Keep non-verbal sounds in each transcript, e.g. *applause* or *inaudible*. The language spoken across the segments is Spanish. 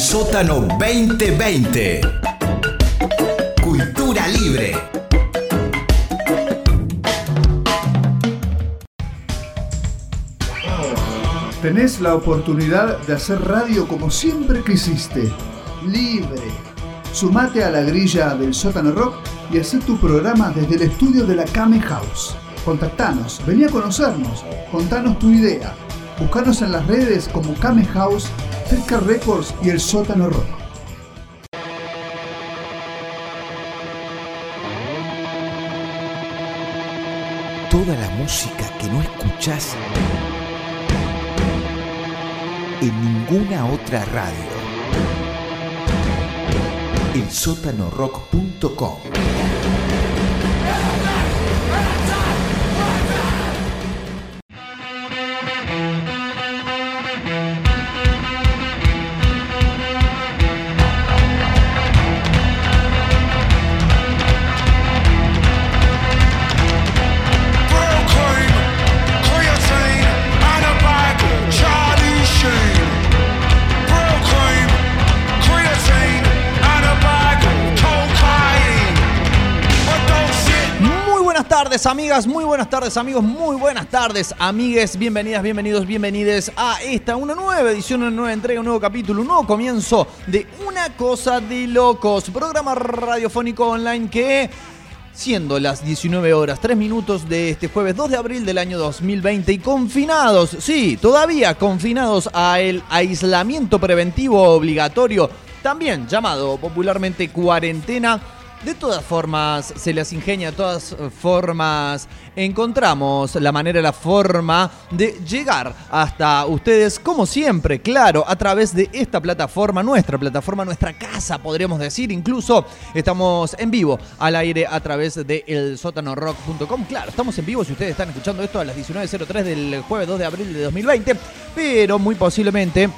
Sótano 2020. Cultura libre. Tenés la oportunidad de hacer radio como siempre quisiste, libre. Sumate a la grilla del sótano rock y haz tu programa desde el estudio de la Kame House. Contactanos, vení a conocernos, contanos tu idea. Buscanos en las redes como Kame House, Cerca Records y el sótano rock. Toda la música que no escuchás en ninguna otra radio. El Proclaim, amigas, muy buenas tardes, amigos, muy buenas tardes, amigues. Bienvenidas, bienvenidos, bienvenides a esta, una nueva edición, una nueva entrega, un nuevo capítulo, un nuevo comienzo de Una Cosa de Locos, programa radiofónico online que, siendo las 19 horas 3 minutos de este jueves 2 de abril del año 2020 y confinados, sí, todavía confinados a el aislamiento preventivo obligatorio, también llamado popularmente cuarentena. De todas formas, se las ingenia, de todas formas, encontramos la manera, la forma de llegar hasta ustedes, como siempre, claro, a través de esta plataforma, nuestra plataforma, nuestra casa, podríamos decir. Incluso estamos en vivo al aire a través de elsótanorock.com. Claro, estamos en vivo si ustedes están escuchando esto a las 19.03 del jueves 2 de abril de 2020, pero muy posiblemente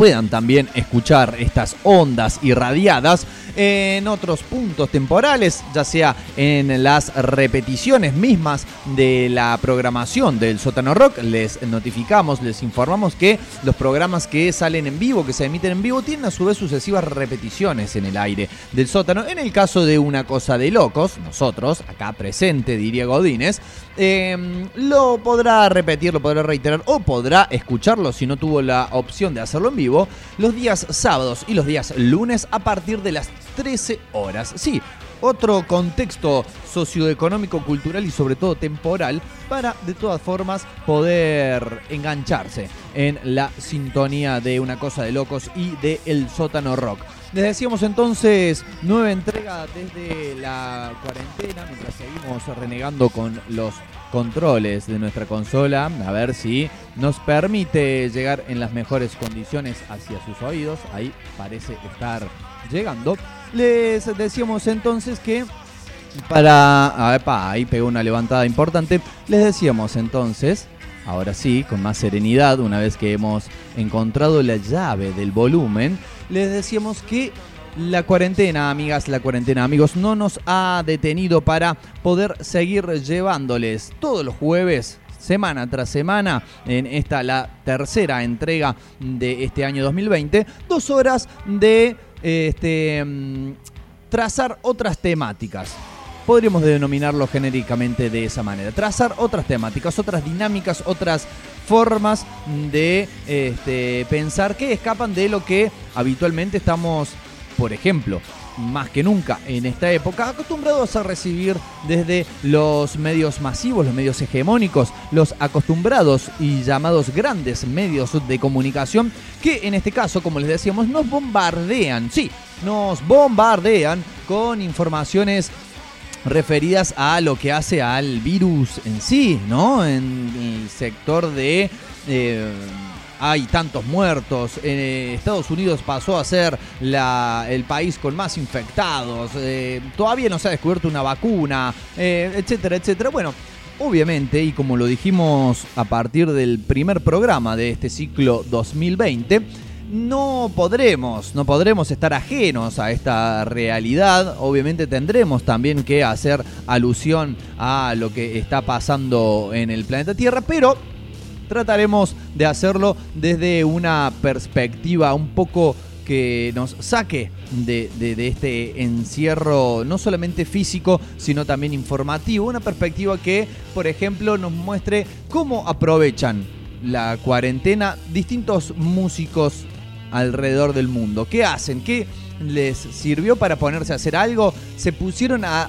puedan también escuchar estas ondas irradiadas en otros puntos temporales, ya sea en las repeticiones mismas de la programación del Sótano Rock. Les notificamos, les informamos que los programas que salen en vivo, que se emiten en vivo, tienen a su vez sucesivas repeticiones en el aire del sótano. En el caso de Una Cosa de Locos, nosotros, acá presente, diría Godínez, eh, lo podrá repetir, lo podrá reiterar o podrá escucharlo si no tuvo la opción de hacerlo en vivo los días sábados y los días lunes a partir de las 13 horas. Sí, otro contexto socioeconómico, cultural y sobre todo temporal para de todas formas poder engancharse en la sintonía de una cosa de locos y de El Sótano Rock. Les decíamos entonces nueva entrega desde la cuarentena mientras seguimos renegando con los controles de nuestra consola a ver si nos permite llegar en las mejores condiciones hacia sus oídos. Ahí parece estar llegando. Les decíamos entonces que para... Ahí pegó una levantada importante. Les decíamos entonces, ahora sí, con más serenidad, una vez que hemos encontrado la llave del volumen, les decíamos que la cuarentena, amigas, la cuarentena, amigos, no nos ha detenido para poder seguir llevándoles todos los jueves semana tras semana en esta la tercera entrega de este año 2020 dos horas de este mm, trazar otras temáticas podríamos denominarlo genéricamente de esa manera. Trazar otras temáticas, otras dinámicas, otras formas de este, pensar que escapan de lo que habitualmente estamos, por ejemplo, más que nunca en esta época, acostumbrados a recibir desde los medios masivos, los medios hegemónicos, los acostumbrados y llamados grandes medios de comunicación, que en este caso, como les decíamos, nos bombardean, sí, nos bombardean con informaciones referidas a lo que hace al virus en sí, ¿no? En el sector de... eh, hay tantos muertos. Eh, Estados Unidos pasó a ser la- el país con más infectados. eh, todavía no se ha descubierto una vacuna, eh, etcétera, etcétera. Bueno, obviamente, y como lo dijimos a partir del primer programa de este ciclo 2020, no podremos, no podremos estar ajenos a esta realidad. Obviamente tendremos también que hacer alusión a lo que está pasando en el planeta Tierra, pero trataremos de hacerlo desde una perspectiva un poco que nos saque de, de- este encierro, no solamente físico, sino también informativo. Una perspectiva que, por ejemplo, nos muestre cómo aprovechan la cuarentena distintos músicos alrededor del mundo. ¿Qué hacen? ¿Qué les sirvió para ponerse a hacer algo? ¿Se pusieron a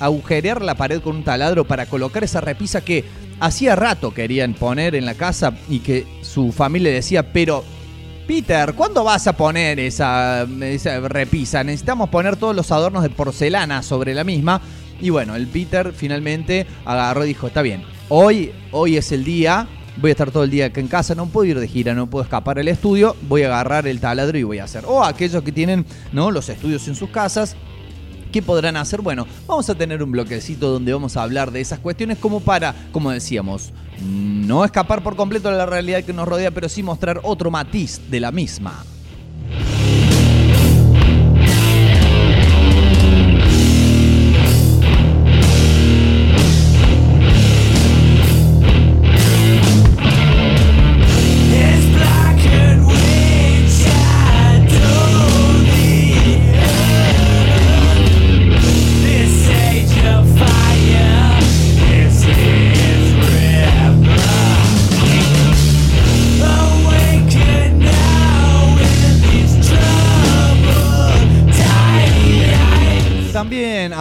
agujerear la pared con un taladro para colocar esa repisa que hacía rato querían poner en la casa y que su familia decía, pero Peter, ¿cuándo vas a poner esa, repisa? Necesitamos poner todos los adornos de porcelana sobre la misma. Y bueno, el Peter finalmente agarró y dijo, está bien, hoy, hoy es el día, voy a estar todo el día acá en casa, no puedo ir de gira, no puedo escapar al estudio, voy a agarrar el taladro y voy a hacer. O aquellos que tienen ¿no? los estudios en sus casas, ¿Qué podrán hacer? Bueno, vamos a tener un bloquecito donde vamos a hablar de esas cuestiones como para, como decíamos, no escapar por completo de la realidad que nos rodea, pero sí mostrar otro matiz de la misma.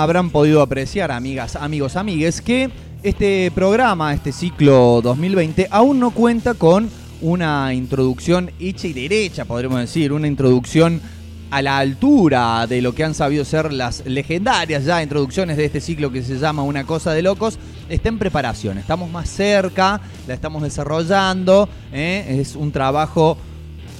Habrán podido apreciar, amigas, amigos, amigues, que este programa, este ciclo 2020, aún no cuenta con una introducción hecha y derecha, podríamos decir, una introducción a la altura de lo que han sabido ser las legendarias ya introducciones de este ciclo que se llama Una cosa de locos, está en preparación, estamos más cerca, la estamos desarrollando, ¿eh? es un trabajo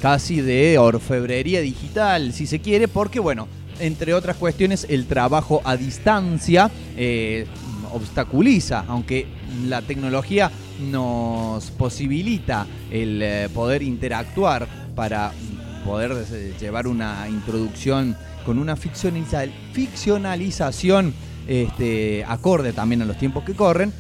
casi de orfebrería digital, si se quiere, porque bueno, entre otras cuestiones, el trabajo a distancia eh, obstaculiza, aunque la tecnología nos posibilita el eh, poder interactuar para poder eh, llevar una introducción con una ficcionaliza- ficcionalización este, acorde también a los tiempos que corren.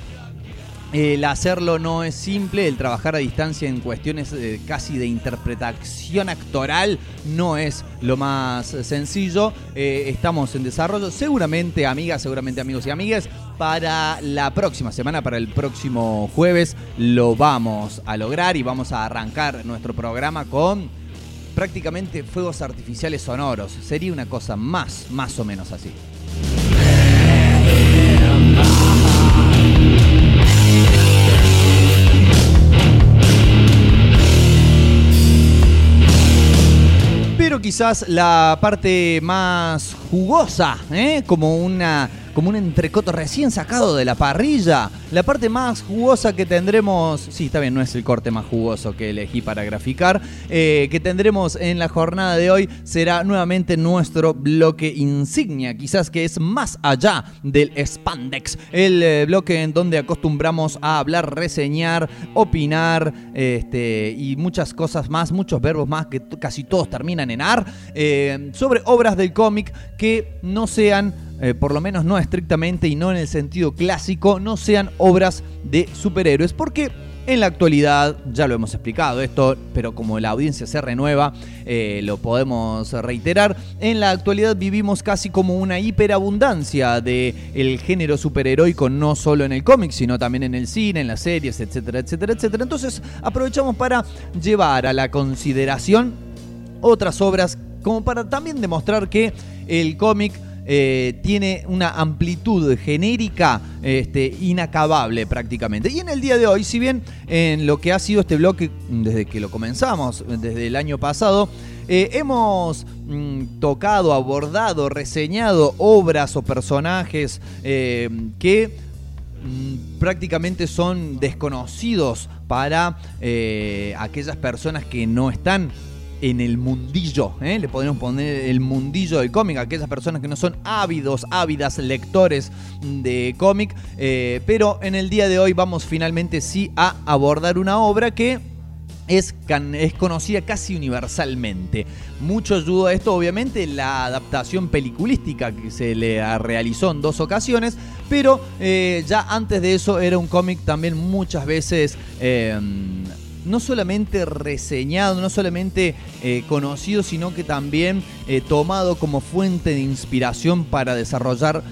El hacerlo no es simple, el trabajar a distancia en cuestiones eh, casi de interpretación actoral no es lo más sencillo. Eh, estamos en desarrollo, seguramente amigas, seguramente amigos y amigas, para la próxima semana, para el próximo jueves, lo vamos a lograr y vamos a arrancar nuestro programa con prácticamente fuegos artificiales sonoros. Sería una cosa más, más o menos así. Quizás la parte más jugosa, ¿eh? como, una, como un entrecoto recién sacado de la parrilla, la parte más jugosa que tendremos, sí, está bien, no es el corte más jugoso que elegí para graficar, eh, que tendremos en la jornada de hoy será nuevamente nuestro bloque insignia, quizás que es más allá del spandex, el eh, bloque en donde acostumbramos a hablar, reseñar, opinar este, y muchas cosas más, muchos verbos más que casi todos terminan en ar, eh, sobre obras del cómic que no sean, eh, por lo menos no estrictamente y no en el sentido clásico, no sean obras de superhéroes, porque en la actualidad, ya lo hemos explicado esto, pero como la audiencia se renueva, eh, lo podemos reiterar, en la actualidad vivimos casi como una hiperabundancia de el género superheroico, no solo en el cómic, sino también en el cine, en las series, etcétera, etcétera, etcétera. Entonces aprovechamos para llevar a la consideración otras obras, como para también demostrar que el cómic eh, tiene una amplitud genérica este, inacabable prácticamente. Y en el día de hoy, si bien en lo que ha sido este bloque desde que lo comenzamos, desde el año pasado, eh, hemos mm, tocado, abordado, reseñado obras o personajes eh, que mm, prácticamente son desconocidos para aquellas personas que no están en el mundillo, ¿eh? le podemos poner el mundillo del cómic, aquellas personas que no son ávidos, ávidas lectores de cómic, eh, pero en el día de hoy vamos finalmente sí a abordar una obra que es, es conocida casi universalmente. Mucho ayudó a esto, obviamente, la adaptación peliculística que se le realizó en dos ocasiones, pero eh, ya antes de eso era un cómic también muchas veces no solamente reseñado, no solamente eh, conocido, sino que también eh, tomado como fuente de inspiración para desarrollar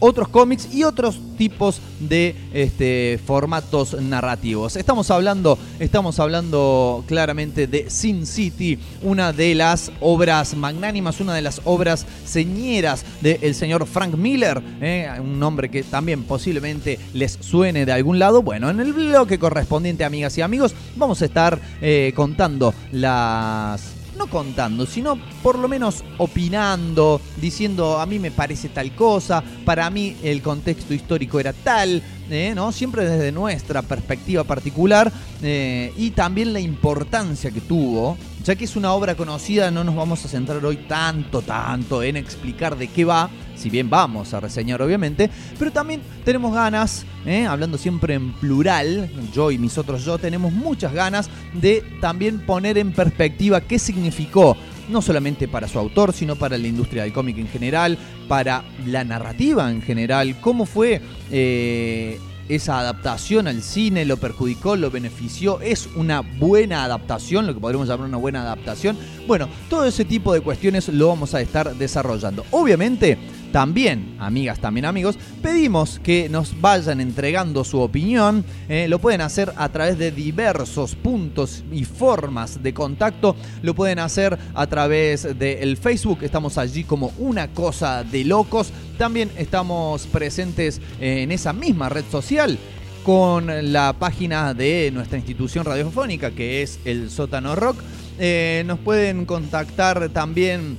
otros cómics y otros tipos de este, formatos narrativos. Estamos hablando, estamos hablando claramente de Sin City, una de las obras magnánimas, una de las obras señeras del señor Frank Miller, eh, un nombre que también posiblemente les suene de algún lado. Bueno, en el bloque correspondiente, amigas y amigos, vamos a estar eh, contando las no contando, sino por lo menos opinando, diciendo a mí me parece tal cosa, para mí el contexto histórico era tal, eh, ¿no? Siempre desde nuestra perspectiva particular eh, y también la importancia que tuvo, ya que es una obra conocida, no nos vamos a centrar hoy tanto, tanto en explicar de qué va, si bien vamos a reseñar obviamente, pero también tenemos ganas, ¿eh? hablando siempre en plural, yo y mis otros yo, tenemos muchas ganas de también poner en perspectiva qué significó no solamente para su autor, sino para la industria del cómic en general, para la narrativa en general, cómo fue eh, esa adaptación al cine, lo perjudicó, lo benefició, es una buena adaptación, lo que podríamos llamar una buena adaptación. Bueno, todo ese tipo de cuestiones lo vamos a estar desarrollando. Obviamente, también, amigas, también amigos, pedimos que nos vayan entregando su opinión. eh, lo pueden hacer a través de diversos puntos y formas de contacto. Lo pueden hacer a través del Facebook. Estamos allí como una cosa de locos. También estamos presentes en esa misma red social con la página de nuestra institución radiofónica que es el Sótano Rock. Eh, nos pueden contactar también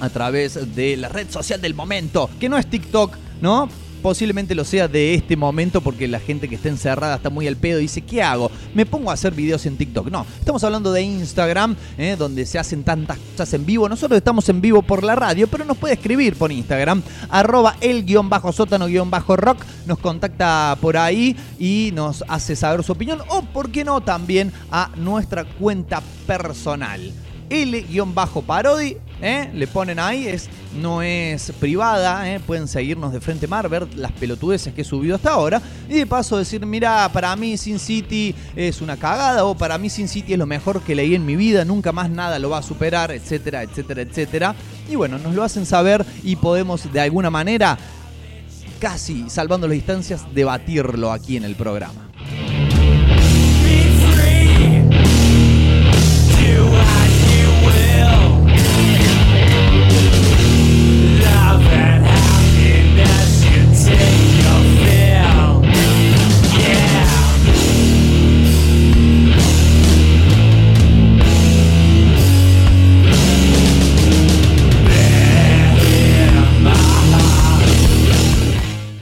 a través de la red social del momento, que no es TikTok, ¿no? Posiblemente lo sea de este momento porque la gente que está encerrada está muy al pedo y dice, ¿qué hago? Me pongo a hacer videos en TikTok. No, estamos hablando de Instagram, ¿eh? donde se hacen tantas cosas en vivo. Nosotros estamos en vivo por la radio, pero nos puede escribir por Instagram, arroba el guion bajo sótano guion bajo rock. Nos contacta por ahí y nos hace saber su opinión. O, ¿por qué no? También a nuestra cuenta personal. L-Parodi, ¿eh? le ponen ahí, es, no es privada, ¿eh? pueden seguirnos de frente mar, ver las pelotudeces que he subido hasta ahora y de paso decir, mira, para mí Sin City es una cagada o para mí Sin City es lo mejor que leí en mi vida, nunca más nada lo va a superar, etcétera, etcétera, etcétera. Y bueno, nos lo hacen saber y podemos de alguna manera, casi salvando las distancias, debatirlo aquí en el programa.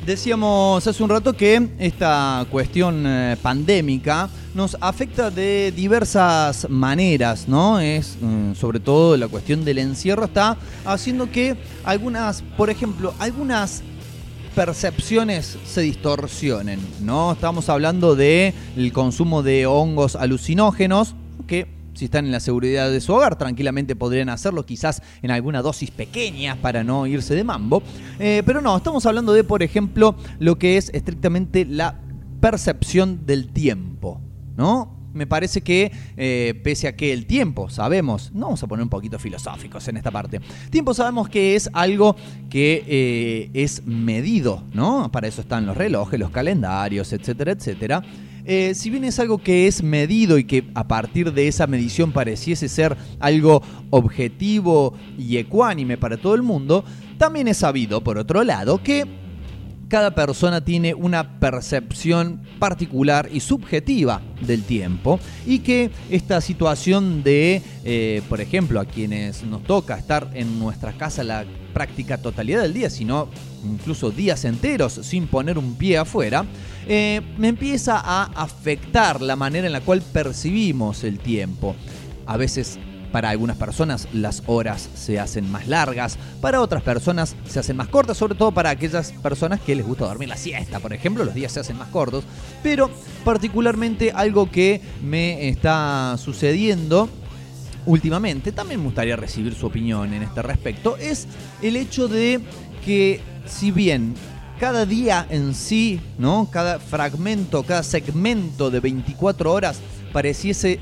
Decíamos hace un rato que esta cuestión eh, pandémica nos afecta de diversas maneras, ¿no? Es mm, sobre todo la cuestión del encierro está haciendo que algunas, por ejemplo, algunas percepciones se distorsionen, ¿no? Estamos hablando de el consumo de hongos alucinógenos que si están en la seguridad de su hogar, tranquilamente podrían hacerlo, quizás en alguna dosis pequeña para no irse de mambo. Eh, pero no, estamos hablando de, por ejemplo, lo que es estrictamente la percepción del tiempo, ¿no? Me parece que, eh, pese a que el tiempo, sabemos, no vamos a poner un poquito filosóficos en esta parte, tiempo sabemos que es algo que eh, es medido, ¿no? Para eso están los relojes, los calendarios, etcétera, etcétera. Eh, si bien es algo que es medido y que a partir de esa medición pareciese ser algo objetivo y ecuánime para todo el mundo, también es sabido, por otro lado, que cada persona tiene una percepción particular y subjetiva del tiempo y que esta situación de, eh, por ejemplo, a quienes nos toca estar en nuestra casa la práctica totalidad del día, sino incluso días enteros sin poner un pie afuera, eh, me empieza a afectar la manera en la cual percibimos el tiempo. A veces para algunas personas las horas se hacen más largas, para otras personas se hacen más cortas, sobre todo para aquellas personas que les gusta dormir la siesta, por ejemplo, los días se hacen más cortos. Pero particularmente algo que me está sucediendo últimamente, también me gustaría recibir su opinión en este respecto, es el hecho de que si bien cada día en sí, ¿no? Cada fragmento, cada segmento de 24 horas pareciese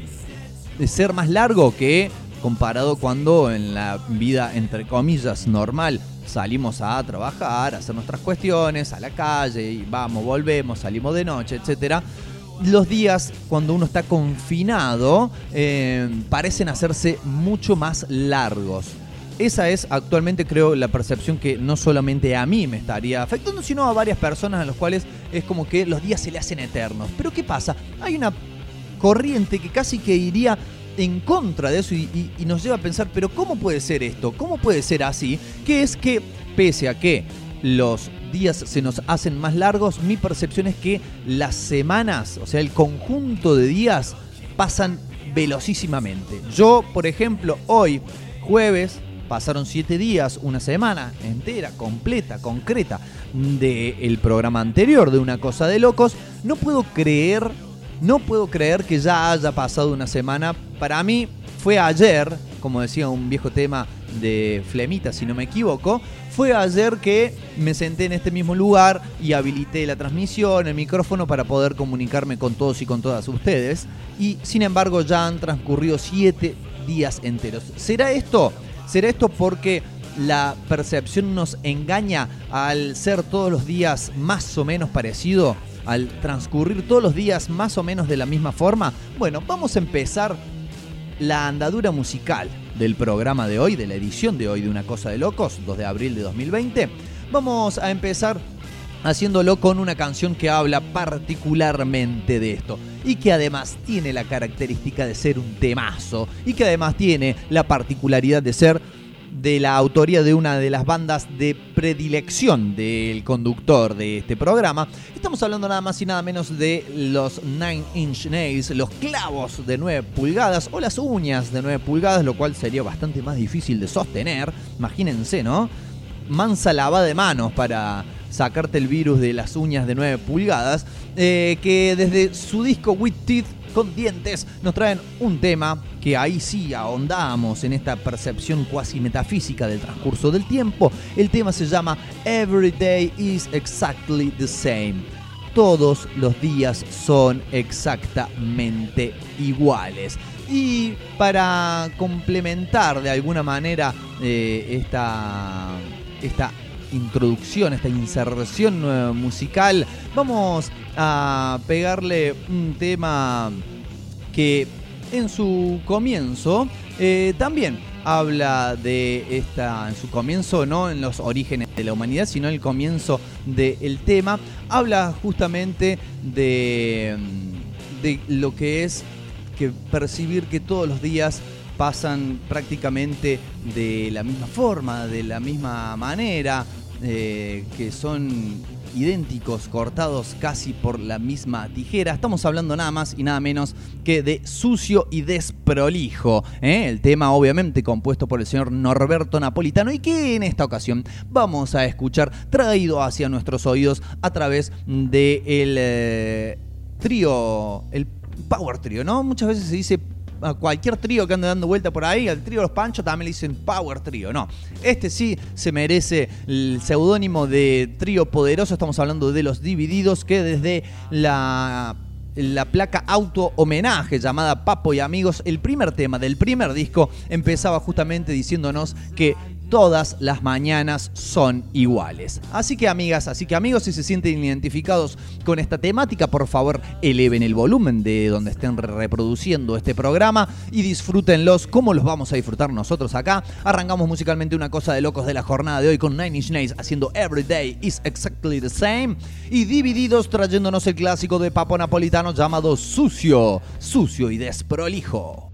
ser más largo que comparado cuando en la vida, entre comillas, normal, salimos a trabajar, a hacer nuestras cuestiones, a la calle, y vamos, volvemos, salimos de noche, etcétera. Los días cuando uno está confinado eh, parecen hacerse mucho más largos. Esa es actualmente creo la percepción que no solamente a mí me estaría afectando, sino a varias personas a los cuales es como que los días se le hacen eternos. Pero ¿qué pasa? Hay una corriente que casi que iría en contra de eso y- y nos lleva a pensar, pero ¿cómo puede ser esto? ¿Cómo puede ser así? Que es que, pese a que los días se nos hacen más largos, mi percepción es que las semanas, o sea, el conjunto de días, pasan velocísimamente. Yo, por ejemplo, hoy, jueves, pasaron siete días, una semana entera, completa, concreta, del programa anterior de Una Cosa de Locos. No puedo creer, no puedo creer que ya haya pasado una semana. Para mí fue ayer, como decía un viejo tema de Flemita, si no me equivoco, fue ayer que me senté en este mismo lugar y habilité la transmisión, el micrófono para poder comunicarme con todos y con todas ustedes. Y sin embargo ya han transcurrido siete días enteros. ¿Será esto? ¿Será esto porque la percepción nos engaña al ser todos los días más o menos parecido? Al transcurrir todos los días más o menos de la misma forma. Bueno, vamos a empezar la andadura musical del programa de hoy, de la edición de hoy de Una Cosa de Locos, 2 de abril de 2020. Vamos a empezar haciéndolo con una canción que habla particularmente de esto y que además tiene la característica de ser un temazo y que además tiene la particularidad de ser de la autoría de una de las bandas de predilección del conductor de este programa. Estamos hablando nada más y nada menos de los Nine Inch Nails, los clavos de 9 pulgadas o las uñas de 9 pulgadas, lo cual sería bastante más difícil de sostener. Imagínense, ¿no? Mansa lavada de manos para sacarte el virus de las uñas de 9 pulgadas, eh, que desde su disco With Teeth con dientes nos traen un tema que ahí sí ahondamos en esta percepción cuasi metafísica del transcurso del tiempo. El tema se llama Every Day is Exactly the Same. Todos los días son exactamente iguales. Y para complementar de alguna manera eh, esta, esta introducción, esta inserción eh, musical, vamos a pegarle un tema que en su comienzo eh, también habla de esta, en su comienzo no en los orígenes de la humanidad, sino en el comienzo del tema, habla justamente de, de lo que es que percibir que todos los días pasan prácticamente de la misma forma, de la misma manera, eh, que son idénticos, cortados casi por la misma tijera. Estamos hablando nada más y nada menos que de sucio y desprolijo. ¿eh? El tema obviamente compuesto por el señor Norberto Napolitano y que en esta ocasión vamos a escuchar traído hacia nuestros oídos a través del eh, trío, el power trío, ¿no? Muchas veces se dice a cualquier trío que ande dando vuelta por ahí, al trío los Panchos también le dicen Power Trío. No, este sí se merece el seudónimo de Trío Poderoso. Estamos hablando de los Divididos que desde la la placa auto homenaje llamada Papo y Amigos, el primer tema del primer disco empezaba justamente diciéndonos que todas las mañanas son iguales. Así que amigas, así que amigos, si se sienten identificados con esta temática, por favor eleven el volumen de donde estén reproduciendo este programa y disfrútenlos como los vamos a disfrutar nosotros acá. Arrancamos musicalmente una cosa de locos de la jornada de hoy con Nine Inch Nails haciendo Every Day is Exactly the Same y divididos trayéndonos el clásico de Papo Napolitano llamado Sucio, Sucio y Desprolijo.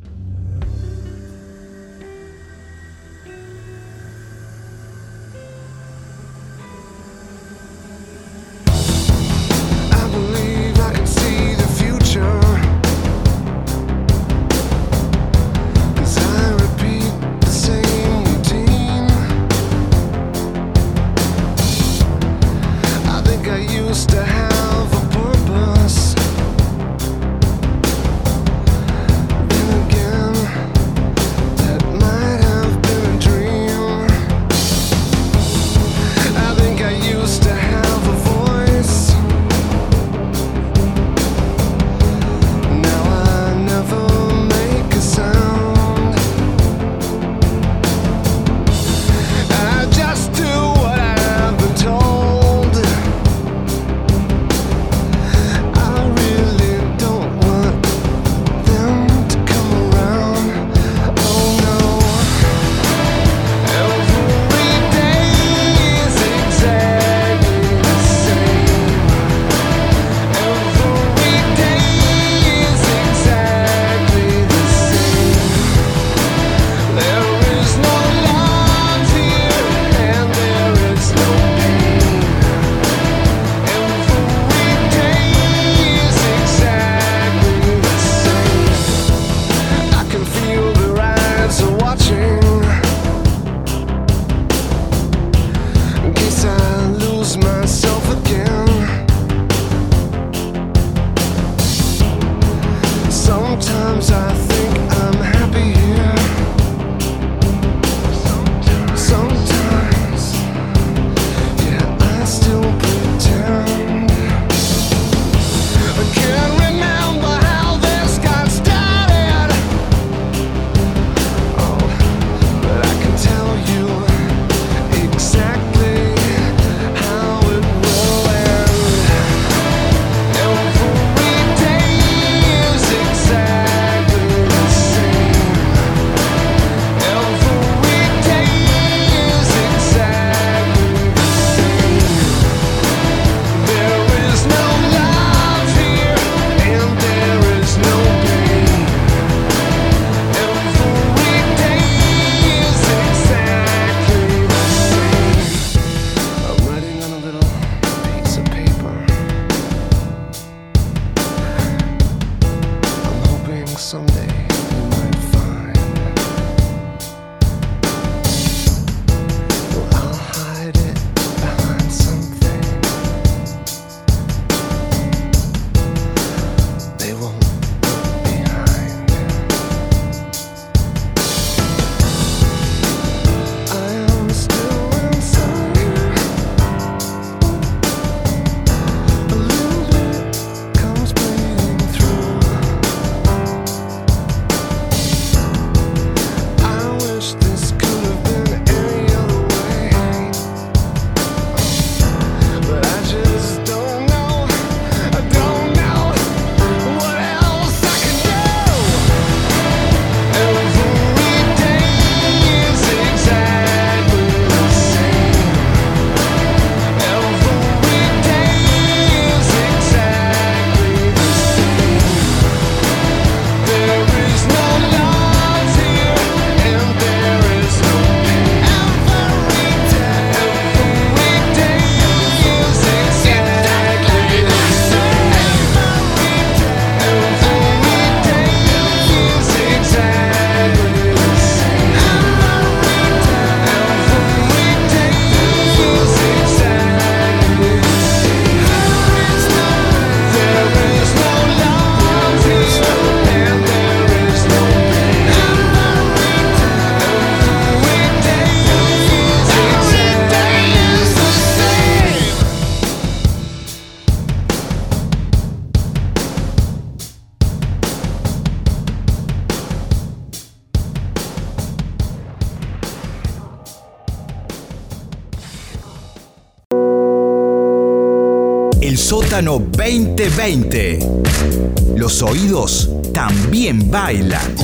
Los oídos también bailan.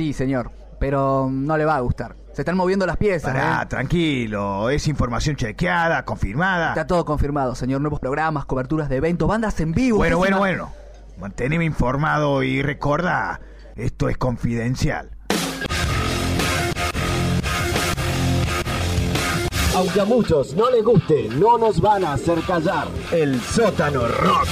Sí, señor, pero mm, no le va a gustar. Se están moviendo las piezas. Pará, ¿eh? tranquilo, es información chequeada, confirmada. Está todo confirmado, señor. Nuevos programas, coberturas de eventos, bandas en vivo. Bueno, bueno, bueno. Manteneme informado y recuerda, esto es confidencial. Aunque a muchos no les guste, no nos van a hacer callar. El sótano rock.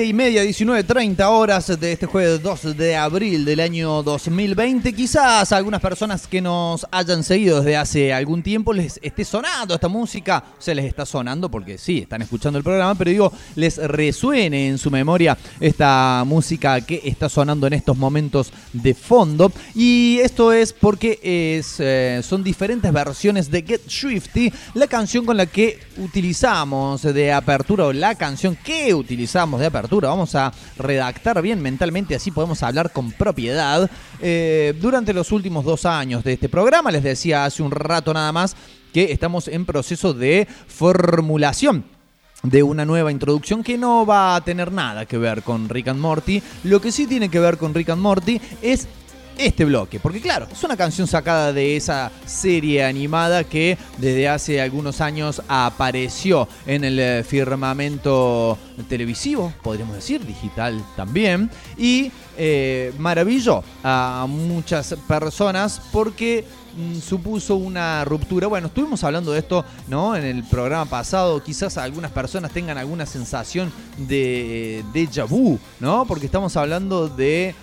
Y media, 19, 30 horas de este jueves 2 de abril del año 2020. Quizás a algunas personas que nos hayan seguido desde hace algún tiempo les esté sonando esta música. O sea, les está sonando porque sí, están escuchando el programa, pero digo, les resuene en su memoria esta música que está sonando en estos momentos de fondo. Y esto es porque es, eh, son diferentes versiones de Get Swifty, la canción con la que utilizamos de apertura o la canción que utilizamos de apertura. Vamos a redactar bien mentalmente, así podemos hablar con propiedad. Eh, durante los últimos dos años de este programa, les decía hace un rato nada más que estamos en proceso de formulación de una nueva introducción que no va a tener nada que ver con Rick and Morty. Lo que sí tiene que ver con Rick and Morty es este bloque. Porque claro, es una canción sacada de esa serie animada que desde hace algunos años apareció en el eh, firmamento televisivo, podríamos decir, digital también. Y eh, maravilló a muchas personas porque mm, supuso una ruptura. Bueno, estuvimos hablando de esto, ¿no? En el programa pasado. Quizás algunas personas tengan alguna sensación de déjà vu, ¿no? Porque estamos hablando de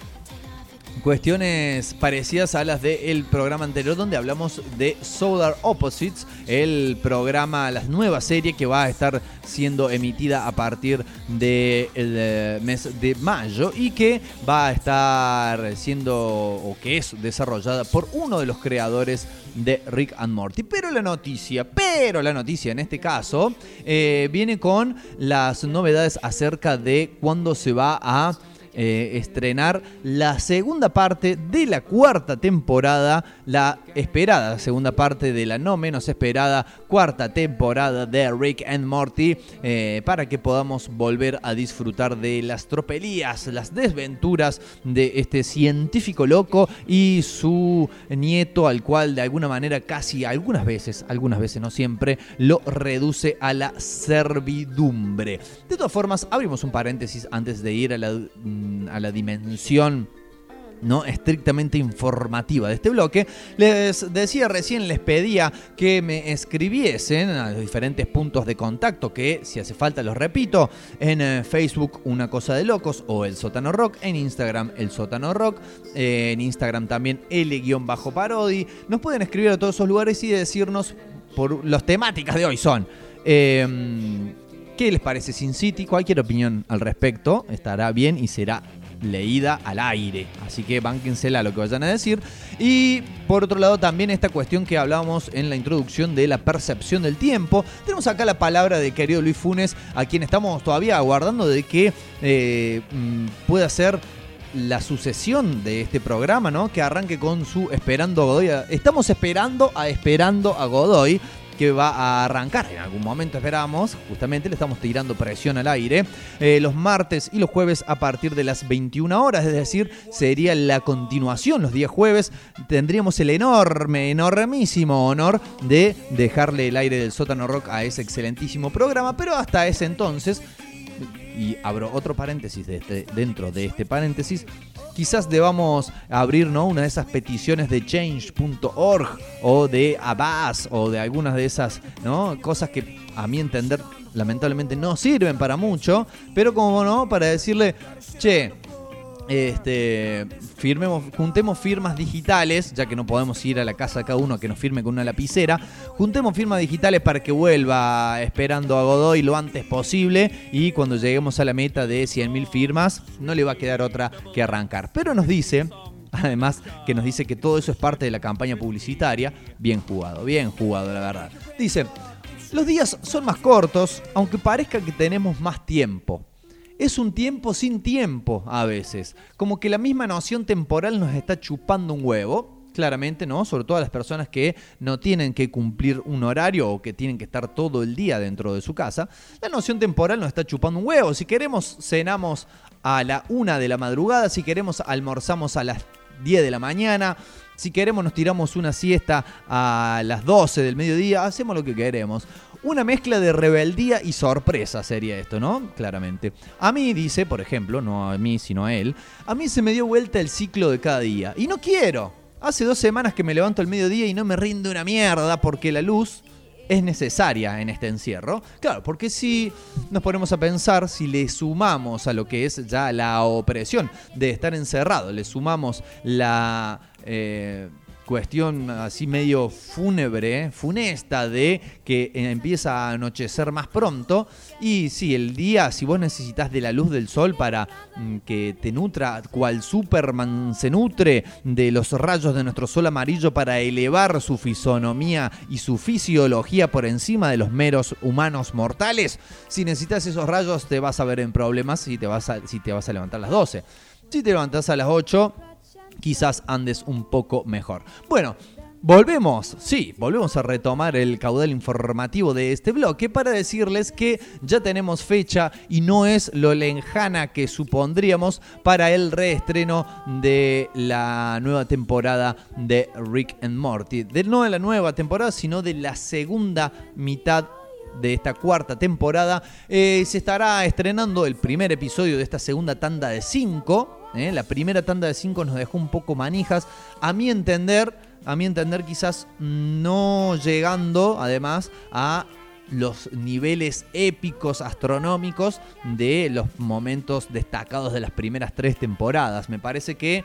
cuestiones parecidas a las del programa anterior donde hablamos de Solar Opposites, el programa, la nueva serie que va a estar siendo emitida a partir del eh, mes de mayo y que va a estar siendo o que es desarrollada por uno de los creadores de Rick and Morty. Pero la noticia, pero la noticia en este caso eh, viene con las novedades acerca de cuándo se va a eh, estrenar la segunda parte de la cuarta temporada, la esperada segunda parte de la no menos esperada cuarta temporada de Rick and Morty, eh, para que podamos volver a disfrutar de las tropelías, las desventuras de este científico loco y su nieto, al cual de alguna manera casi algunas veces, algunas veces no siempre, lo reduce a la servidumbre. De todas formas, abrimos un paréntesis antes de ir a la mm, a la dimensión ¿no? estrictamente informativa de este bloque. Les decía recién, les pedía que me escribiesen a los diferentes puntos de contacto, que si hace falta los repito, en eh, Facebook Una Cosa de Locos o El Sótano Rock, en Instagram El Sótano Rock, eh, en Instagram también L-Parodi. Nos pueden escribir a todos esos lugares y decirnos por las temáticas de hoy son... em, ¿Qué les parece Sin City? Cualquier opinión al respecto estará bien y será leída al aire. Así que bánquensela lo que vayan a decir. Y por otro lado, también esta cuestión que hablábamos en la introducción de la percepción del tiempo. Tenemos acá la palabra de querido Luis Funes, a quien estamos todavía aguardando de que eh, mm, pueda ser la sucesión de este programa, ¿no? Que arranque con su Esperando a Godoy. Estamos esperando a Esperando a Godoy que va a arrancar en algún momento, esperamos. Justamente le estamos tirando presión al aire. eh, los martes y los jueves a partir de las 21 horas, es decir, sería la continuación. Los días jueves tendríamos el enorme, enormísimo honor de dejarle el aire del sótano rock a ese excelentísimo programa, pero hasta ese entonces y abro otro paréntesis de este- dentro de este paréntesis, quizás debamos abrir ¿no? una de esas peticiones de change.org o de Abbas o de algunas de esas ¿no? cosas que a mi entender lamentablemente no sirven para mucho, pero como no, para decirle, che, este, firmemos, juntemos firmas digitales, ya que no podemos ir a la casa de cada uno que nos firme con una lapicera. Juntemos firmas digitales para que vuelva esperando a Godoy lo antes posible y cuando lleguemos a la meta de 100.000 firmas, no le va a quedar otra que arrancar. Pero nos dice, además, que nos dice que todo eso es parte de la campaña publicitaria. Bien jugado, bien jugado, la verdad. Dice, los días son más cortos, aunque parezca que tenemos más tiempo es un tiempo sin tiempo a veces. Como que la misma noción temporal nos está chupando un huevo. Claramente, ¿no? Sobre todo a las personas que no tienen que cumplir un horario o que tienen que estar todo el día dentro de su casa. La noción temporal nos está chupando un huevo. Si queremos, cenamos a la una de la madrugada. Si queremos, almorzamos a las 10 de la mañana. Si queremos nos tiramos una siesta a las 12 del mediodía, hacemos lo que queremos. Una mezcla de rebeldía y sorpresa sería esto, ¿no? Claramente. A mí, dice, por ejemplo, no a mí, sino a él, a mí se me dio vuelta el ciclo de cada día. Y no quiero. Hace dos semanas que me levanto al mediodía y no me rinde una mierda porque la luz es necesaria en este encierro. Claro, porque si nos ponemos a pensar, si le sumamos a lo que es ya la opresión de estar encerrado, le sumamos la eh, cuestión así medio fúnebre, funesta de que eh, empieza a anochecer más pronto. Y sí, el día, si vos necesitas de la luz del sol para mm, que te nutra, cual Superman se nutre de los rayos de nuestro sol amarillo para elevar su fisonomía y su fisiología por encima de los meros humanos mortales, si necesitas esos rayos te vas a ver en problemas si te vas a, si te vas a levantar a las 12. Si te levantás a las 8, quizás andes un poco mejor. Bueno, volvemos, sí, volvemos a retomar el caudal informativo de este bloque para decirles que ya tenemos fecha y no es lo lejana que supondríamos para el reestreno de la nueva temporada de Rick and Morty. De, no de la nueva temporada, sino de la segunda mitad de esta cuarta temporada. Eh, se estará estrenando el primer episodio de esta segunda tanda de cinco. ¿eh? La primera tanda de cinco nos dejó un poco manijas. A mi entender, a mi entender quizás no llegando además a los niveles épicos astronómicos de los momentos destacados de las primeras tres temporadas. Me parece que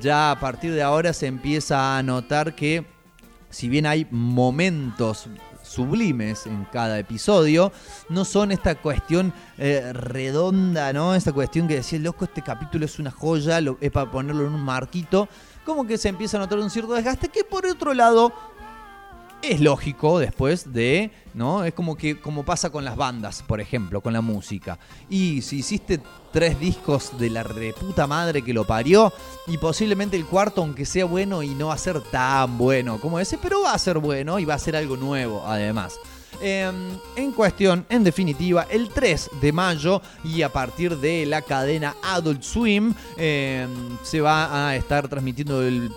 ya a partir de ahora se empieza a notar que si bien hay momentos sublimes en cada episodio, no son esta cuestión eh, redonda, ¿no? Esta cuestión que decía, loco, este capítulo es una joya, es para ponerlo en un marquito, como que se empieza a notar un cierto desgaste que por otro lado es lógico después de, ¿no? Es como que como pasa con las bandas, por ejemplo, con la música. Y si hiciste tres discos de la reputa madre que lo parió y posiblemente el cuarto aunque sea bueno y no va a ser tan bueno como ese, pero va a ser bueno y va a ser algo nuevo además. Eh, en cuestión, en definitiva, el 3 de mayo y a partir de la cadena Adult Swim eh, se va a estar transmitiendo el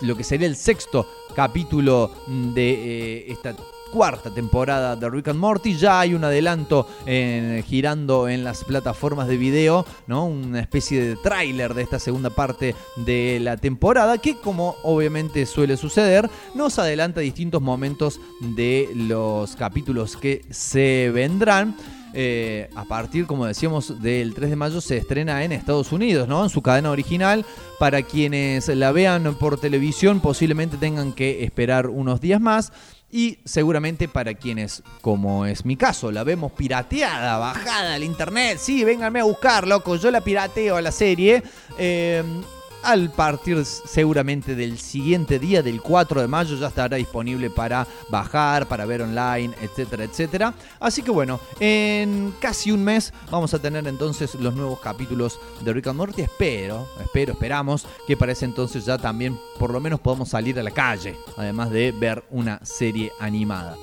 lo que sería el sexto capítulo de eh, esta cuarta temporada de Rick Morty. Ya hay un adelanto en- girando en las plataformas de video. Una especie de tráiler de esta segunda parte de la temporada que como obviamente suele suceder, nos adelanta distintos momentos de los capítulos que se vendrán. Eh, a partir, como decíamos, del 3 de mayo se estrena en Estados Unidos, ¿no? En su cadena original. Para quienes la vean por televisión, posiblemente tengan que esperar unos días más. Y seguramente para quienes, como es mi caso, la vemos pirateada, bajada al internet. Sí, vénganme a buscar, loco. Yo la pirateo a la serie. Eh, al partir seguramente del siguiente día, del 4 de mayo, ya estará disponible para bajar, para ver online, etcétera, etcétera. Así que bueno, en casi un mes vamos a tener entonces los nuevos capítulos de Rick and Morty. Espero, espero, esperamos que para ese entonces ya también por lo menos podamos salir a la calle, además de ver una serie animada.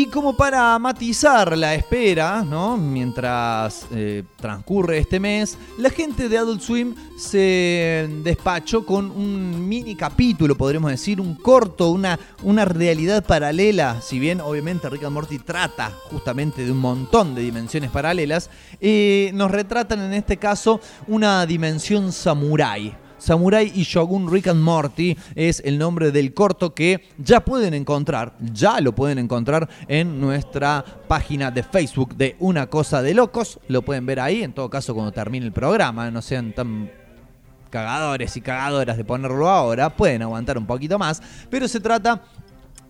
Y como para matizar la espera. Mientras eh, transcurre este mes, la gente de Adult Swim se despachó con un mini capítulo, podríamos decir, un corto, una, una realidad paralela. Si bien obviamente Rick and Morty trata justamente de un montón de dimensiones paralelas, eh, nos retratan en este caso una dimensión samurái. Samurai y Shogun Rick and Morty es el nombre del corto que ya pueden encontrar, ya lo pueden encontrar en nuestra página de Facebook de Una Cosa de Locos. Lo pueden ver ahí, en todo caso cuando termine el programa, no sean tan cagadores y cagadoras de ponerlo ahora, pueden aguantar un poquito más, pero se trata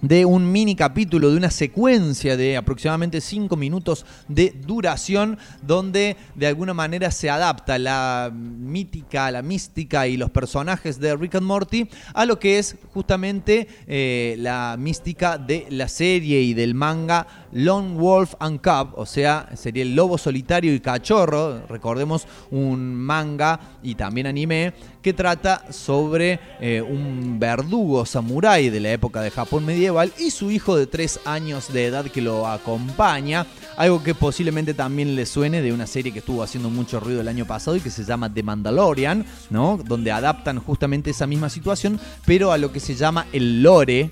de un mini capítulo, de una secuencia de aproximadamente 5 minutos de duración, donde de alguna manera se adapta la mítica, la mística y los personajes de Rick and Morty a lo que es justamente eh, la mística de la serie y del manga Lone Wolf and Cub, o sea, sería el lobo solitario y cachorro, recordemos un manga y también anime que trata sobre eh, un verdugo samurái de la época de Japón medieval y su hijo de tres años de edad que lo acompaña. Algo que posiblemente también le suene de una serie que estuvo haciendo mucho ruido el año pasado y que se llama The Mandalorian, ¿no? Donde adaptan justamente esa misma situación, pero a lo que se llama el lore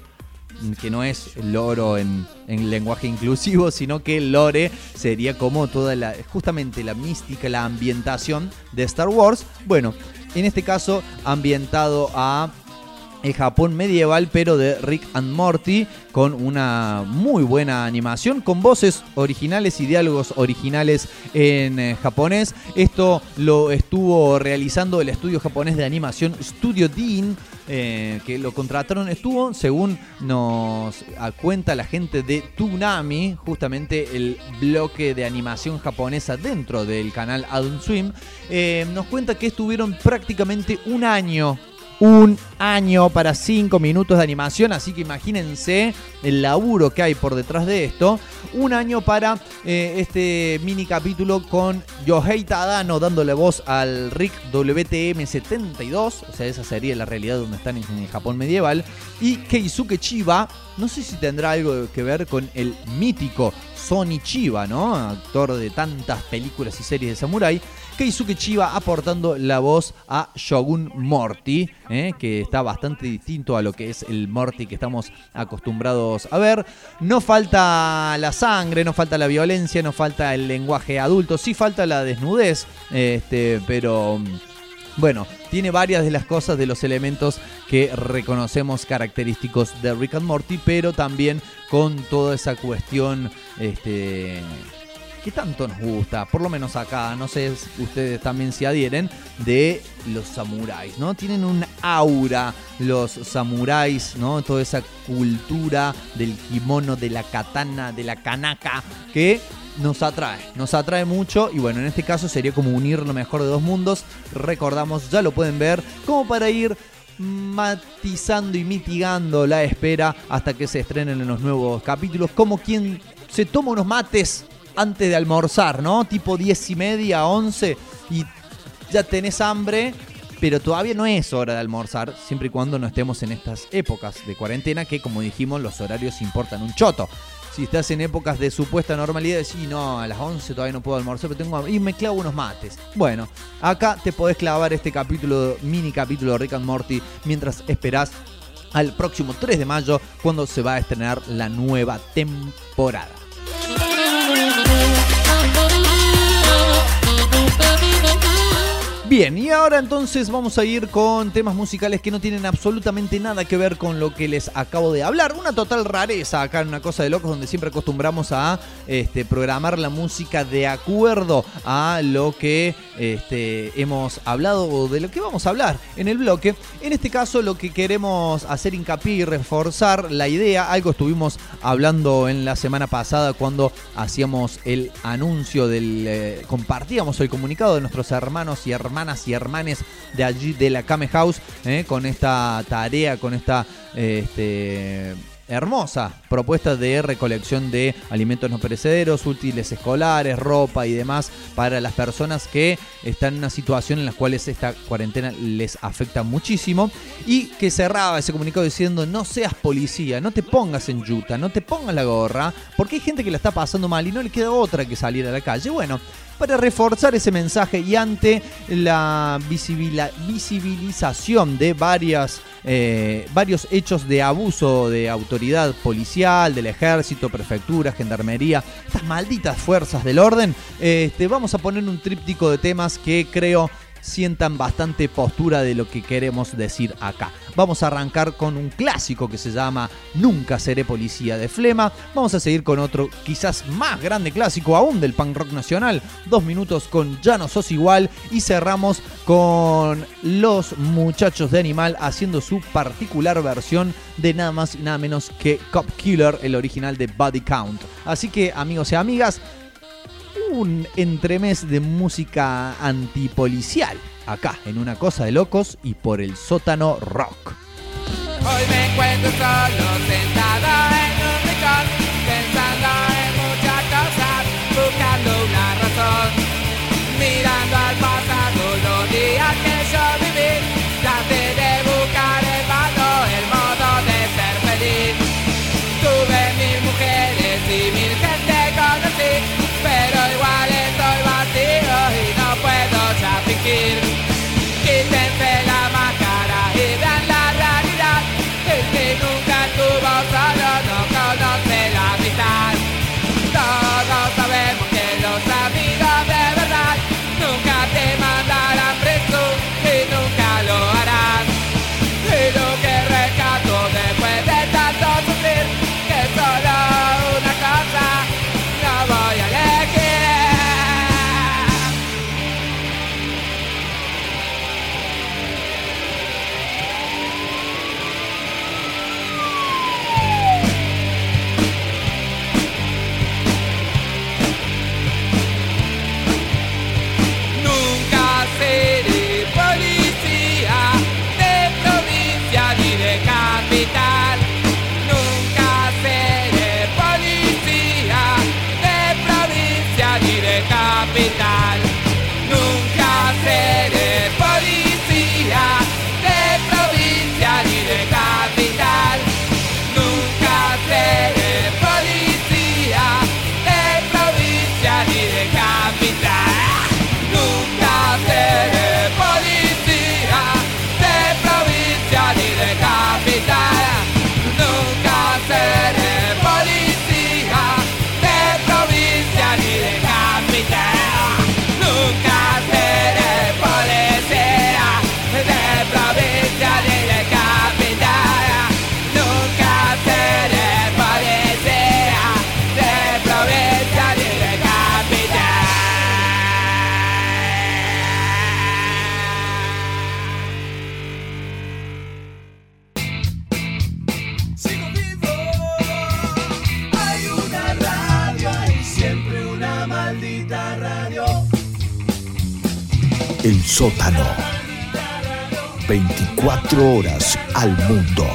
que no es loro en, en lenguaje inclusivo, *laughs* sino que el lore sería como toda la, justamente la mística, la ambientación de Star Wars. Bueno, en este caso ambientado a el Japón medieval, pero de Rick and Morty, con una muy buena animación, con voces originales y diálogos originales en eh, japonés. Esto lo estuvo realizando el estudio japonés de animación Studio Dean, eh, que lo contrataron. Estuvo, según nos cuenta la gente de Toonami, justamente el bloque de animación japonesa dentro del canal Adult Swim, eh, nos cuenta que estuvieron prácticamente un año un año para 5 minutos de animación, así que imagínense el laburo que hay por detrás de esto. Un año para eh, este mini capítulo con Yohei Tadano dándole voz al Rick WTM72, o sea, esa sería la realidad donde están en el Japón medieval, y Keisuke Chiba, no sé si tendrá algo que ver con el mítico Sony Chiba, ¿no? Actor de tantas películas y series de samurai. Keisuke Chiba aportando la voz a Shogun Morty, ¿eh? que está bastante distinto a lo que es el Morty que estamos acostumbrados a ver. No falta la sangre, no falta la violencia, no falta el lenguaje adulto, sí falta la desnudez, este, pero bueno, tiene varias de las cosas, de los elementos que reconocemos característicos de Rick and Morty, pero también con toda esa cuestión este, tanto nos gusta, por lo menos acá, no sé si ustedes también se adhieren, de los samuráis, ¿no? Tienen un aura los samuráis, ¿no? Toda esa cultura del kimono, de la katana, de la kanaka, que nos atrae, nos atrae mucho y bueno, en este caso sería como unir lo mejor de dos mundos. Recordamos, ya lo pueden ver, como para ir matizando y mitigando la espera hasta que se estrenen en los nuevos capítulos, como quien se toma unos mates antes de almorzar, ¿no? Tipo 10 y media, 11 y ya tenés hambre, pero todavía no es hora de almorzar, siempre y cuando no estemos en estas épocas de cuarentena que, como dijimos, los horarios importan un choto. Si estás en épocas de supuesta normalidad, decís, no, a las 11 todavía no puedo almorzar, pero tengo hambre", y me clavo unos mates. Bueno, acá te podés clavar este capítulo, mini capítulo de Rick and Morty, mientras esperás al próximo 3 de mayo, cuando se va a estrenar la nueva temporada. Oh, oh, oh, oh, oh, Bien, y ahora entonces vamos a ir con temas musicales que no tienen absolutamente nada que ver con lo que les acabo de hablar. Una total rareza acá en una cosa de locos donde siempre acostumbramos a este, programar la música de acuerdo a lo que este, hemos hablado o de lo que vamos a hablar en el bloque. En este caso lo que queremos hacer hincapié y reforzar la idea, algo estuvimos hablando en la semana pasada cuando hacíamos el anuncio del... eh, compartíamos el comunicado de nuestros hermanos y hermanas y hermanes de allí de la Kame House eh, con esta tarea, con esta eh, este, hermosa propuesta de recolección de alimentos no perecederos, útiles escolares, ropa y demás para las personas que están en una situación en la cual esta cuarentena les afecta muchísimo y que cerraba ese comunicado diciendo no seas policía, no te pongas en yuta, no te pongas la gorra, porque hay gente que la está pasando mal y no le queda otra que salir a la calle. Bueno, para reforzar ese mensaje y ante la visibilización de varias, eh, varios hechos de abuso de autoridad policial, del ejército, prefectura, gendarmería, estas malditas fuerzas del orden, este, vamos a poner un tríptico de temas que creo sientan bastante postura de lo que queremos decir acá. Vamos a arrancar con un clásico que se llama Nunca seré policía de Flema. Vamos a seguir con otro quizás más grande clásico aún del punk rock nacional. Dos minutos con Ya no sos igual. Y cerramos con los muchachos de Animal haciendo su particular versión de nada más y nada menos que Cop Killer, el original de Body Count. Así que amigos y amigas, un entremés de música antipolicial acá en una cosa de locos y por el sótano rock. Hoy me encuentro solo El sótano. 24 horas al mundo.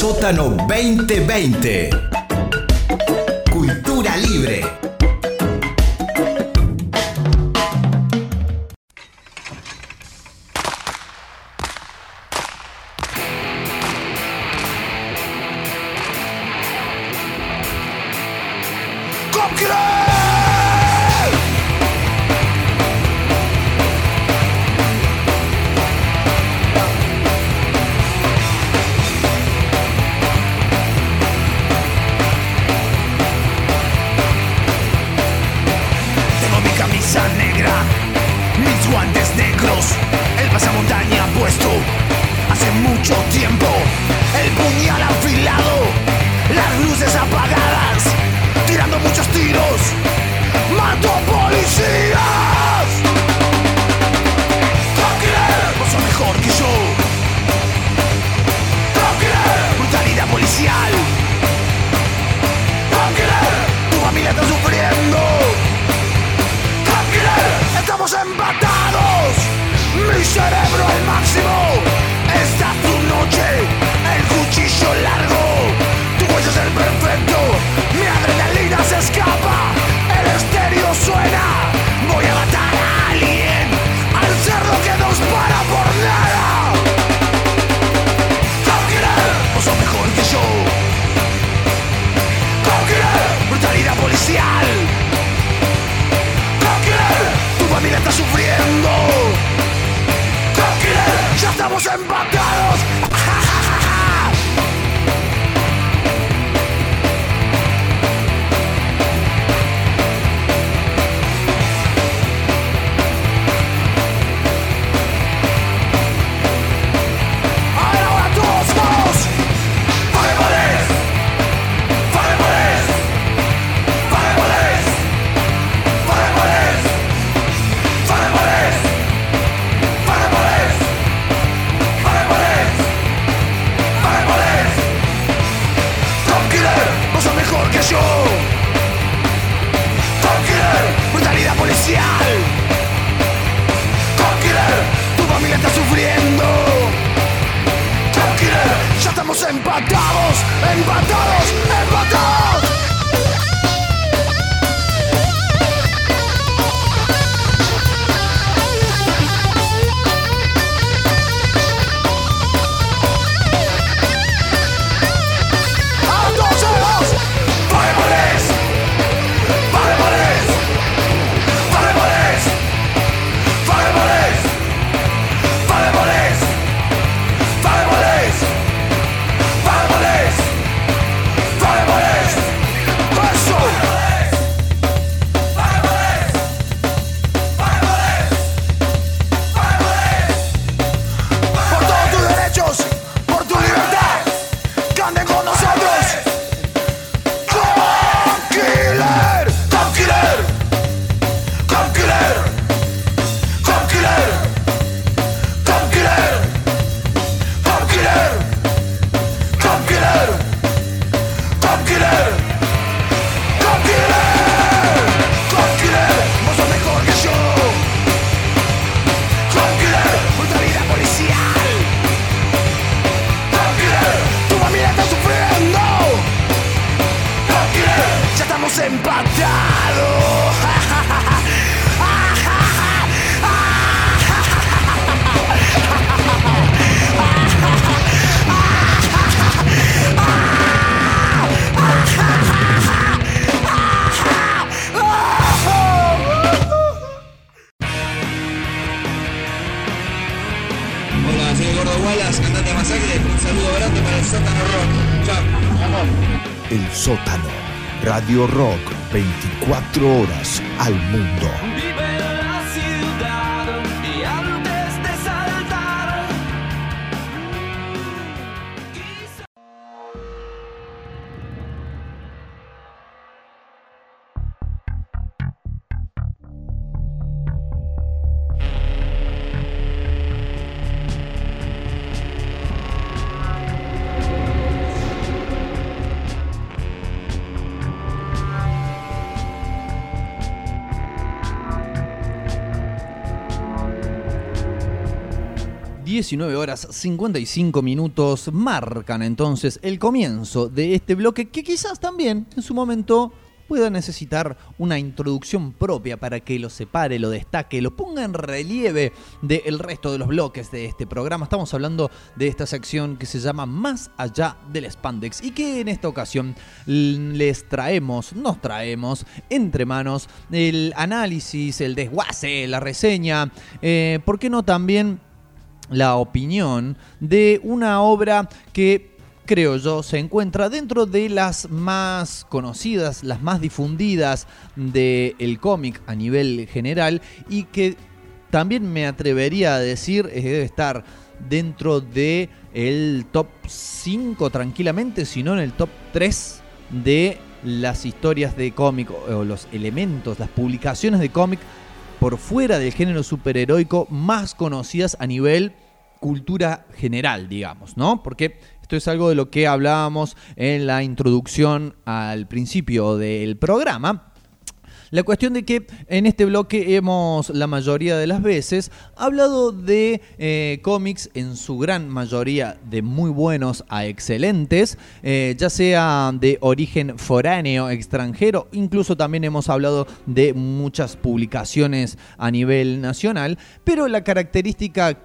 Sótano 2020. Radio Rock. 24 horas 19 horas 55 minutos marcan entonces el comienzo de este bloque que quizás también en su momento pueda necesitar una introducción propia para que lo separe, lo destaque, lo ponga en relieve del resto de los bloques de este programa. Estamos hablando de esta sección que se llama Más allá del spandex y que en esta ocasión les traemos, nos traemos entre manos el análisis, el desguace, la reseña, eh, ¿por qué no también la opinión de una obra que creo yo, se encuentra dentro de las más conocidas, las más difundidas del cómic a nivel general y que también me atrevería a decir eh, debe estar dentro de el top 5 tranquilamente, si no en el top 3 de las historias de cómic o los elementos, las publicaciones de cómic por fuera del género superheroico más conocidas a nivel cultura general, digamos, ¿no? Porque esto es algo de lo que hablábamos en la introducción al principio del programa. La cuestión de que en este bloque hemos la mayoría de las veces hablado de eh, cómics en su gran mayoría de muy buenos a excelentes, eh, ya sea de origen foráneo, extranjero, incluso también hemos hablado de muchas publicaciones a nivel nacional, pero la característica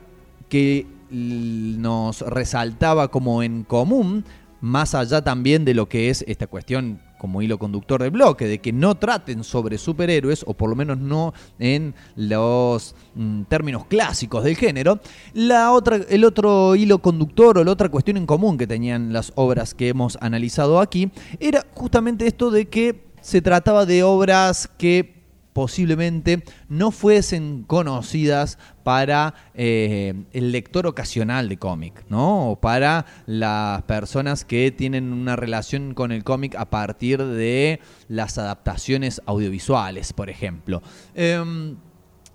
que nos resaltaba como en común, más allá también de lo que es esta cuestión como hilo conductor del bloque, de que no traten sobre superhéroes, o por lo menos no en los mm, términos clásicos del género, la otra, el otro hilo conductor o la otra cuestión en común que tenían las obras que hemos analizado aquí, era justamente esto de que se trataba de obras que posiblemente no fuesen conocidas para eh, el lector ocasional de cómic, ¿no? O para las personas que tienen una relación con el cómic a partir de las adaptaciones audiovisuales, por ejemplo. Em,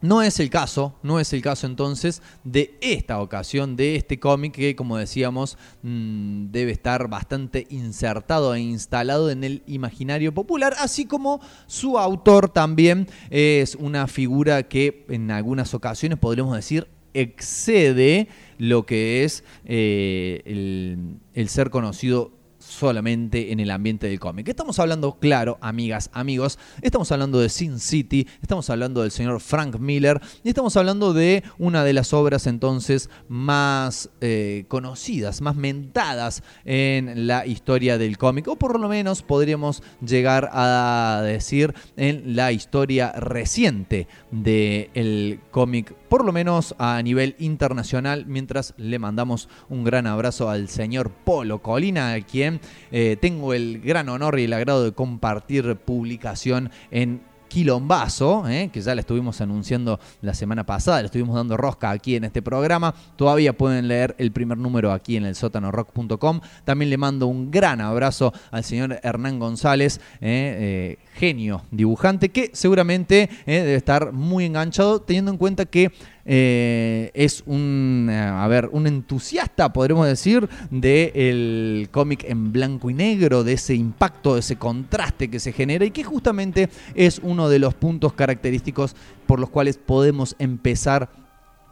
No es el caso, no es el caso entonces de esta ocasión, de este cómic que, como decíamos, mm, debe estar bastante insertado e instalado en el imaginario popular, así como su autor también es una figura que en algunas ocasiones podríamos decir excede lo que es eh, el, el ser conocido solamente en el ambiente del cómic. Estamos hablando, claro, amigas, amigos, estamos hablando de Sin City, estamos hablando del señor Frank Miller y estamos hablando de una de las obras entonces más eh, conocidas, más mentadas en la historia del cómic, o por lo menos podríamos llegar a decir en la historia reciente del cómic, por lo menos a nivel internacional, mientras le mandamos un gran abrazo al señor Polo Colina, a quien eh, tengo el gran honor y el agrado de compartir publicación en Quilombazo, eh, que ya la estuvimos anunciando la semana pasada, le estuvimos dando rosca aquí en este programa. Todavía pueden leer el primer número aquí en el sótanorock.com. También le mando un gran abrazo al señor Hernán González, eh, eh, genio dibujante, que seguramente eh, debe estar muy enganchado, teniendo en cuenta que eh, es un, eh, a ver, un entusiasta, podremos decir, del cómic en blanco y negro, de ese impacto, de ese contraste que se genera y que justamente es uno de los puntos característicos por los cuales podemos empezar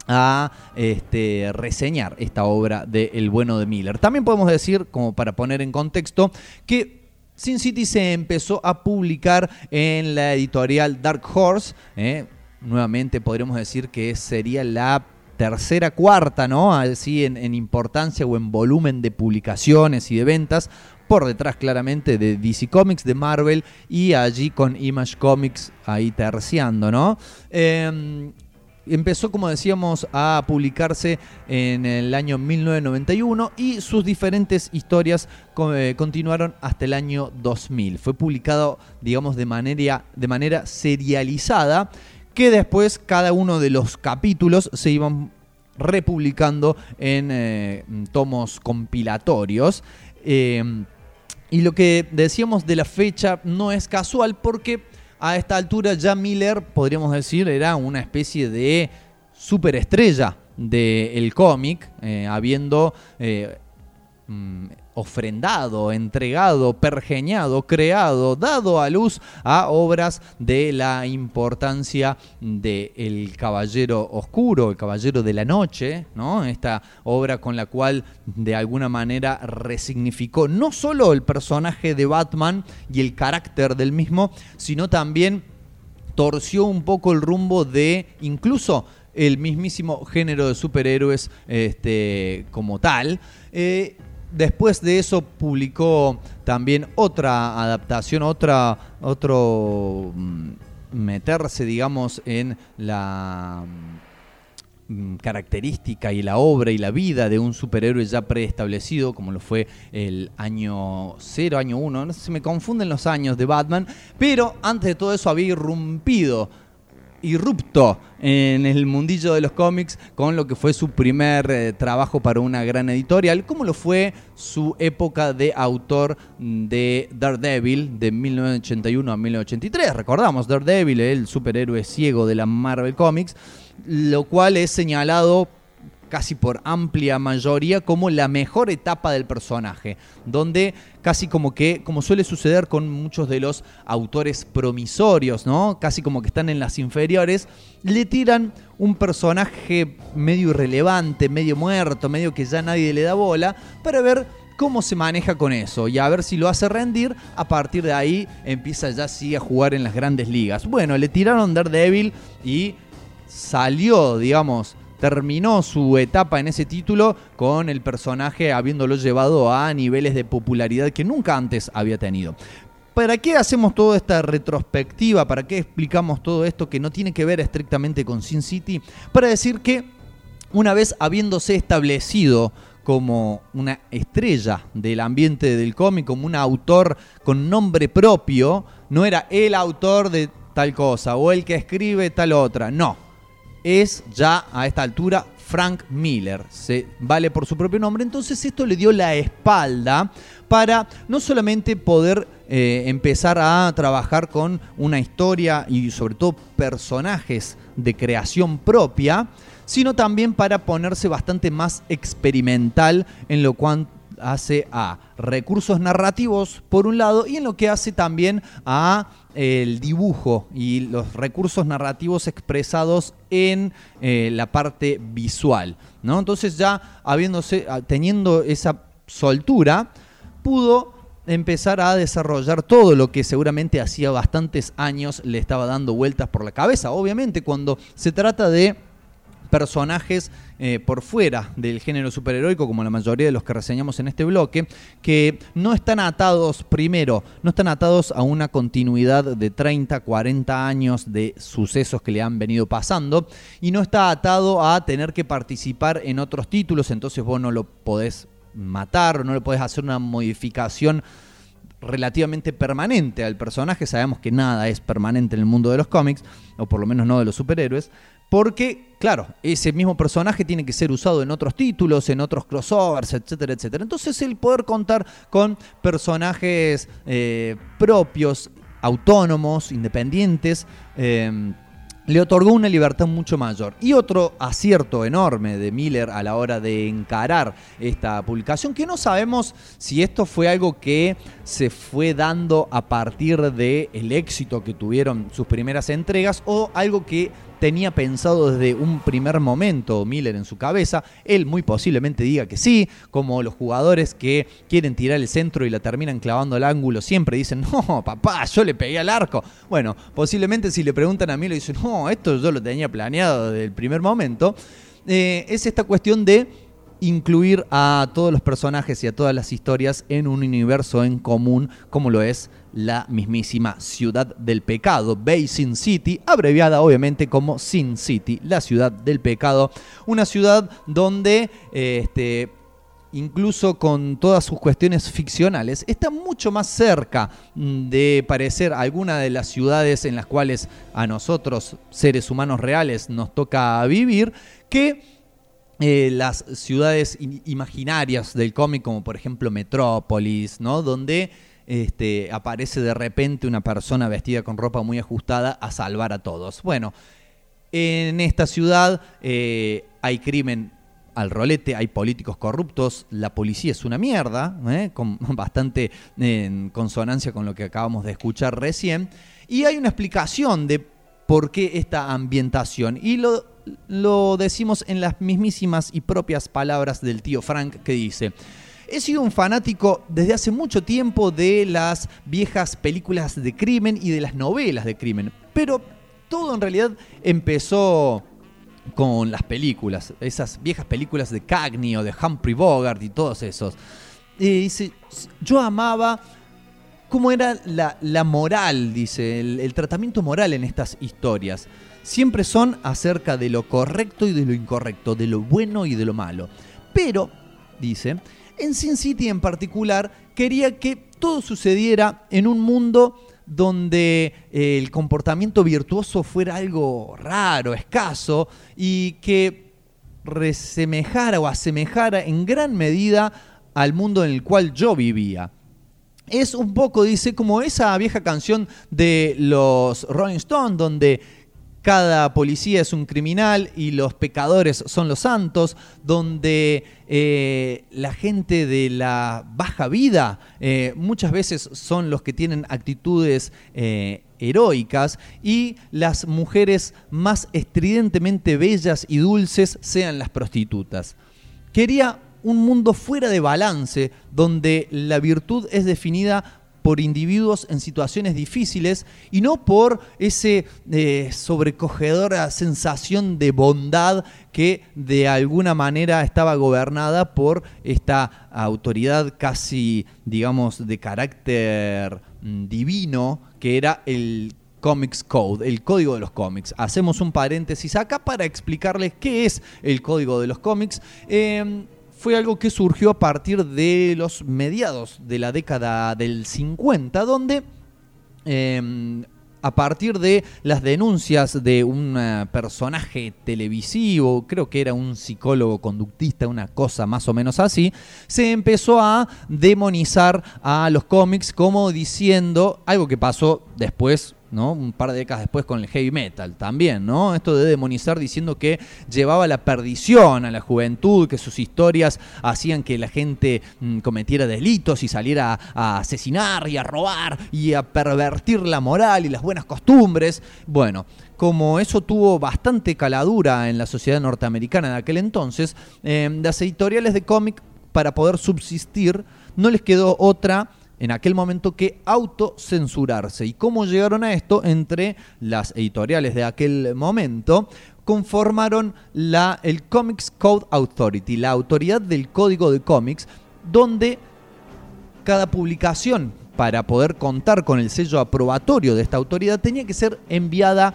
a este, reseñar esta obra de El bueno de Miller. También podemos decir, como para poner en contexto, que Sin City se empezó a publicar en la editorial Dark Horse, eh, nuevamente podríamos decir que sería la tercera, cuarta, ¿no? Así en, en, importancia o en volumen de publicaciones y de ventas. Por detrás, claramente, de DC Comics, de Marvel y allí con Image Comics ahí terciando, ¿no? Eh, empezó, como decíamos, a publicarse en el año 1991 y sus diferentes historias eh, continuaron hasta el año 2000. Fue publicado, digamos, de manera, de manera serializada que después cada uno de los capítulos se iban republicando en eh, tomos compilatorios. Eh, y lo que decíamos de la fecha no es casual porque a esta altura ya Miller, podríamos decir, era una especie de superestrella del cómic, eh, habiendo eh, mm, ofrendado, entregado, pergeñado, creado, dado a luz a obras de la importancia de El Caballero Oscuro, El Caballero de la Noche, ¿no? Esta obra con la cual de alguna manera resignificó no solo el personaje de Batman y el carácter del mismo, sino también torció un poco el rumbo de incluso el mismísimo género de superhéroes este, como tal. Eh, Después de eso publicó también otra adaptación, otra, otro mm, meterse, digamos, en la mm, característica y la obra y la vida de un superhéroe ya preestablecido, como lo fue el año 0, año 1, no se me confunden los años de Batman, pero antes de todo eso había irrumpido irrupto en el mundillo de los cómics con lo que fue su primer eh, trabajo para una gran editorial, como lo fue su época de autor de Daredevil de 1981 a 1983. Recordamos Daredevil, el superhéroe ciego de la Marvel Comics, lo cual es señalado casi por amplia mayoría como la mejor etapa del personaje, donde casi como que, como suele suceder con muchos de los autores promisorios, ¿no? Casi como que están en las inferiores, le tiran un personaje medio irrelevante, medio muerto, medio que ya nadie le da bola, para ver cómo se maneja con eso y a ver si lo hace rendir, a partir de ahí empieza ya sí a jugar en las grandes ligas. Bueno, le tiraron Daredevil y salió, digamos, terminó su etapa en ese título con el personaje habiéndolo llevado a niveles de popularidad que nunca antes había tenido. ¿Para qué hacemos toda esta retrospectiva? ¿Para qué explicamos todo esto que no tiene que ver estrictamente con Sin City? Para decir que una vez habiéndose establecido como una estrella del ambiente del cómic, como un autor con nombre propio, no era el autor de tal cosa o el que escribe tal otra, no es ya a esta altura Frank Miller. Se vale por su propio nombre. Entonces esto le dio la espalda para no solamente poder eh, empezar a trabajar con una historia y sobre todo personajes de creación propia, sino también para ponerse bastante más experimental en lo cual hace a recursos narrativos por un lado y en lo que hace también a el dibujo y los recursos narrativos expresados en eh, la parte visual, ¿no? Entonces ya habiéndose teniendo esa soltura pudo empezar a desarrollar todo lo que seguramente hacía bastantes años le estaba dando vueltas por la cabeza. Obviamente cuando se trata de personajes eh, por fuera del género superheroico, como la mayoría de los que reseñamos en este bloque, que no están atados, primero, no están atados a una continuidad de 30, 40 años de sucesos que le han venido pasando, y no está atado a tener que participar en otros títulos, entonces vos no lo podés matar, no le podés hacer una modificación relativamente permanente al personaje. Sabemos que nada es permanente en el mundo de los cómics, o por lo menos no de los superhéroes, porque, claro, ese mismo personaje tiene que ser usado en otros títulos, en otros crossovers, etcétera, etcétera. Entonces el poder contar con personajes eh, propios, autónomos, independientes, eh, le otorgó una libertad mucho mayor. Y otro acierto enorme de Miller a la hora de encarar esta publicación, que no sabemos si esto fue algo que se fue dando a partir del el éxito que tuvieron sus primeras entregas o algo que tenía pensado desde un primer momento Miller en su cabeza. Él muy posiblemente diga que sí, como los jugadores que quieren tirar el centro y la terminan clavando al ángulo siempre dicen, *laughs* no, papá, yo le pegué al arco. Bueno, posiblemente si le preguntan a Miller dicen, no, esto yo lo tenía planeado desde el primer momento. Eh, es esta cuestión de incluir a todos los personajes y a todas las historias en un universo en común como lo es la mismísima ciudad del pecado, Basin City, abreviada obviamente como Sin City, la ciudad del pecado, una ciudad donde eh, este, incluso con todas sus cuestiones ficcionales, está mucho más cerca mm, de parecer alguna de las ciudades en las cuales a nosotros, seres humanos reales, nos toca vivir, que eh, las ciudades in- imaginarias del cómic, como por ejemplo Metrópolis, ¿no? Donde este, aparece de repente una persona vestida con ropa muy ajustada a salvar a todos. Bueno, en esta ciudad eh, hay crimen al rolete, hay políticos corruptos, la policía es una mierda, ¿eh? con *laughs* bastante en consonancia con lo que acabamos de escuchar recién, y hay una explicación de por qué esta ambientación, y lo, lo decimos en las mismísimas y propias palabras del tío Frank que dice, He sido un fanático desde hace mucho tiempo de las viejas películas de crimen y de las novelas de crimen, pero todo en realidad empezó con las películas, esas viejas películas de Cagney o de Humphrey Bogart y todos esos. Y dice, yo amaba cómo era la, la moral, dice, el, el tratamiento moral en estas historias. Siempre son acerca de lo correcto y de lo incorrecto, de lo bueno y de lo malo. Pero, dice, en Sin City en particular quería que todo sucediera en un mundo donde eh, el comportamiento virtuoso fuera algo raro, escaso, y que resemejara o asemejara en gran medida al mundo en el cual yo vivía. Es un poco, dice, como esa vieja canción de los Rolling Stones, donde cada policía es un criminal y los pecadores son los santos, donde eh, la gente de la baja vida eh, muchas veces son los que tienen actitudes eh, heroicas y las mujeres más estridentemente bellas y dulces sean las prostitutas. Quería un mundo fuera de balance, donde la virtud es definida por individuos en situaciones difíciles y no por ese eh, sobrecogedora sensación de bondad que de alguna manera estaba gobernada por esta autoridad casi, digamos, de carácter mm, divino, que era el Comics Code, el código de los cómics. Hacemos un paréntesis acá para explicarles qué es el código de los cómics. Eh, fue algo que surgió a partir de los mediados de la década del 50, donde eh, a partir de las denuncias de un eh, personaje televisivo, creo que era un psicólogo conductista, una cosa más o menos así, se empezó a demonizar a los cómics como diciendo algo que pasó después ¿no? Un par de décadas después con el heavy metal también, ¿no? Esto de demonizar diciendo que llevaba la perdición a la juventud, que sus historias hacían que la gente mm, cometiera delitos y saliera a, asesinar y a robar y a pervertir la moral y las buenas costumbres. Bueno, como eso tuvo bastante caladura en la sociedad norteamericana de aquel entonces, eh, las editoriales de cómic, para poder subsistir, no les quedó otra en aquel momento que autocensurarse. ¿Y cómo llegaron a esto? Entre las editoriales de aquel momento conformaron la, el Comics Code Authority, la autoridad del código de cómics, donde cada publicación para poder contar con el sello aprobatorio de esta autoridad tenía que ser enviada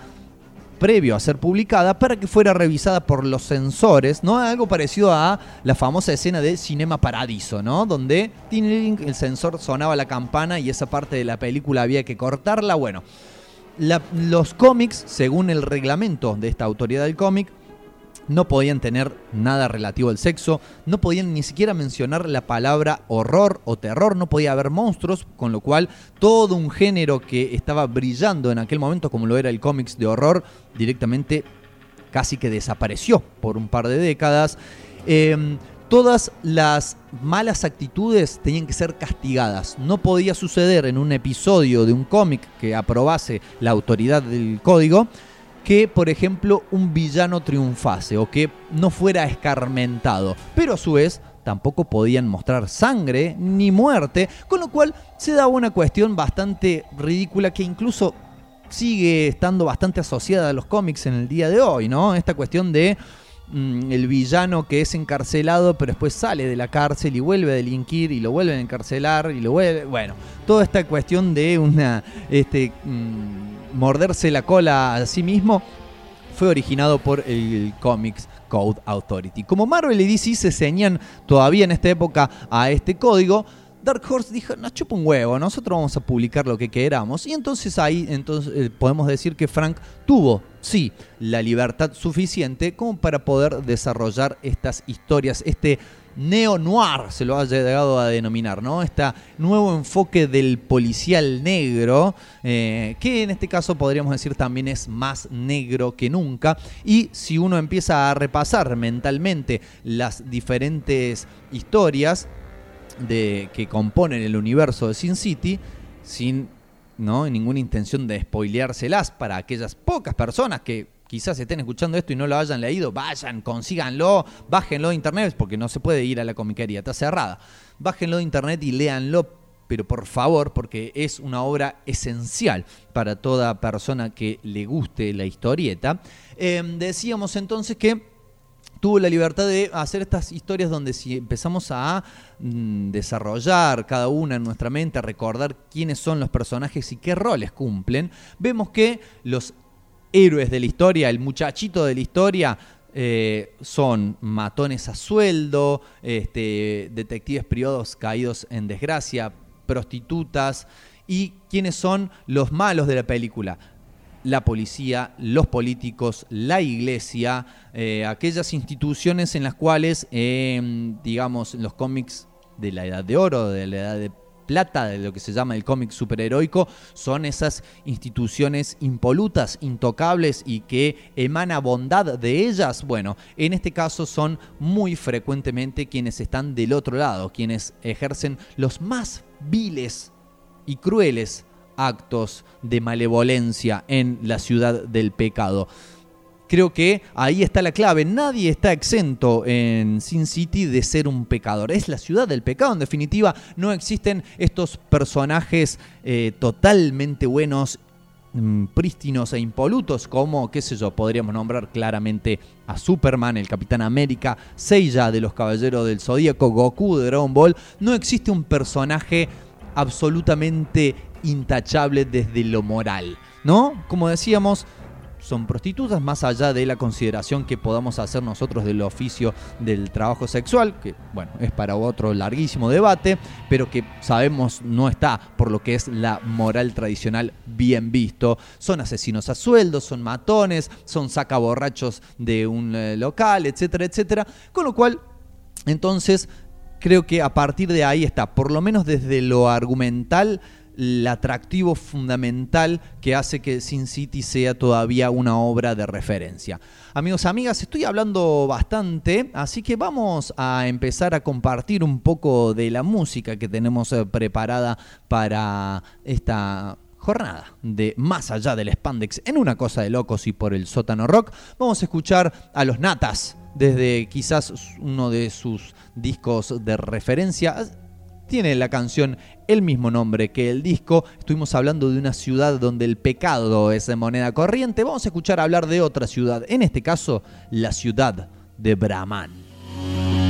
previo a ser publicada para que fuera revisada por los censores, ¿no? Algo parecido a la famosa escena de Cinema Paradiso, ¿no? Donde el censor sonaba la campana y esa parte de la película había que cortarla. Bueno, los cómics, según el reglamento de esta autoridad del cómic, no podían tener nada relativo al sexo, no podían ni siquiera mencionar la palabra horror o terror, no podía haber monstruos, con lo cual todo un género que estaba brillando en aquel momento, como lo era el cómics de horror, directamente casi que desapareció por un par de décadas. Eh, todas las malas actitudes tenían que ser castigadas. No podía suceder en un episodio de un cómic que aprobase la autoridad del código que, por ejemplo, un villano triunfase o que no fuera escarmentado. Pero a su vez tampoco podían mostrar sangre ni muerte, con lo cual se daba una cuestión bastante ridícula que incluso sigue estando bastante asociada a los cómics en el día de hoy, ¿no? Esta cuestión de mm, el villano que es encarcelado pero después sale de la cárcel y vuelve a delinquir y lo vuelven a encarcelar y lo vuelve, bueno, toda esta cuestión de una este mm, morderse la cola a sí mismo fue originado por el Comics Code Authority. Como Marvel y DC se ceñían todavía en esta época a este código, Dark Horse dijo, nos chupa un huevo, nosotros vamos a publicar lo que queramos. Y entonces ahí entonces, eh, podemos decir que Frank tuvo, sí, la libertad suficiente como para poder desarrollar estas historias, este neo-noir se lo ha llegado a denominar, ¿no? Este nuevo enfoque del policial negro, eh, que en este caso podríamos decir también es más negro que nunca. Y si uno empieza a repasar mentalmente las diferentes historias, de, que componen el universo de Sin City, sin ¿no? ninguna intención de spoileárselas para aquellas pocas personas que quizás estén escuchando esto y no lo hayan leído, vayan, consíganlo, bájenlo de internet, porque no se puede ir a la comiquería, está cerrada. Bájenlo de internet y léanlo, pero por favor, porque es una obra esencial para toda persona que le guste la historieta. Eh, decíamos entonces que tuvo la libertad de hacer estas historias donde si empezamos a mm, desarrollar cada una en nuestra mente, a recordar quiénes son los personajes y qué roles cumplen, vemos que los héroes de la historia, el muchachito de la historia, eh, son matones a sueldo, este, detectives privados caídos en desgracia, prostitutas. Y quiénes son los malos de la película la policía, los políticos, la iglesia, eh, aquellas instituciones en las cuales, eh, digamos, los cómics de la Edad de Oro, de la Edad de Plata, de lo que se llama el cómic superheroico, son esas instituciones impolutas, intocables y que emana bondad de ellas. Bueno, en este caso son muy frecuentemente quienes están del otro lado, quienes ejercen los más viles y crueles actos de malevolencia en la ciudad del pecado. Creo que ahí está la clave. Nadie está exento en Sin City de ser un pecador. Es la ciudad del pecado. En definitiva, no existen estos personajes eh, totalmente buenos, mm, prístinos e impolutos, como, qué sé yo, podríamos nombrar claramente a Superman, el Capitán América, Seiya de los Caballeros del Zodíaco, Goku de Dragon Ball. No existe un personaje absolutamente intachable desde lo moral, ¿no? Como decíamos, son prostitutas más allá de la consideración que podamos hacer nosotros del oficio del trabajo sexual, que bueno, es para otro larguísimo debate, pero que sabemos no está por lo que es la moral tradicional bien visto. Son asesinos a sueldo, son matones, son sacaborrachos de un eh, local, etcétera, etcétera, con lo cual entonces creo que a partir de ahí está, por lo menos desde lo argumental, el atractivo fundamental que hace que Sin City sea todavía una obra de referencia. Amigos, amigas, estoy hablando bastante, así que vamos a empezar a compartir un poco de la música que tenemos eh, preparada para esta jornada de Más allá del Spandex en una cosa de locos y por el sótano rock. Vamos a escuchar a los Natas desde quizás uno de sus discos de referencia. Tiene la canción el mismo nombre que el disco. Estuvimos hablando de una ciudad donde el pecado es moneda corriente. Vamos a escuchar hablar de otra ciudad, en este caso la ciudad de Brahman.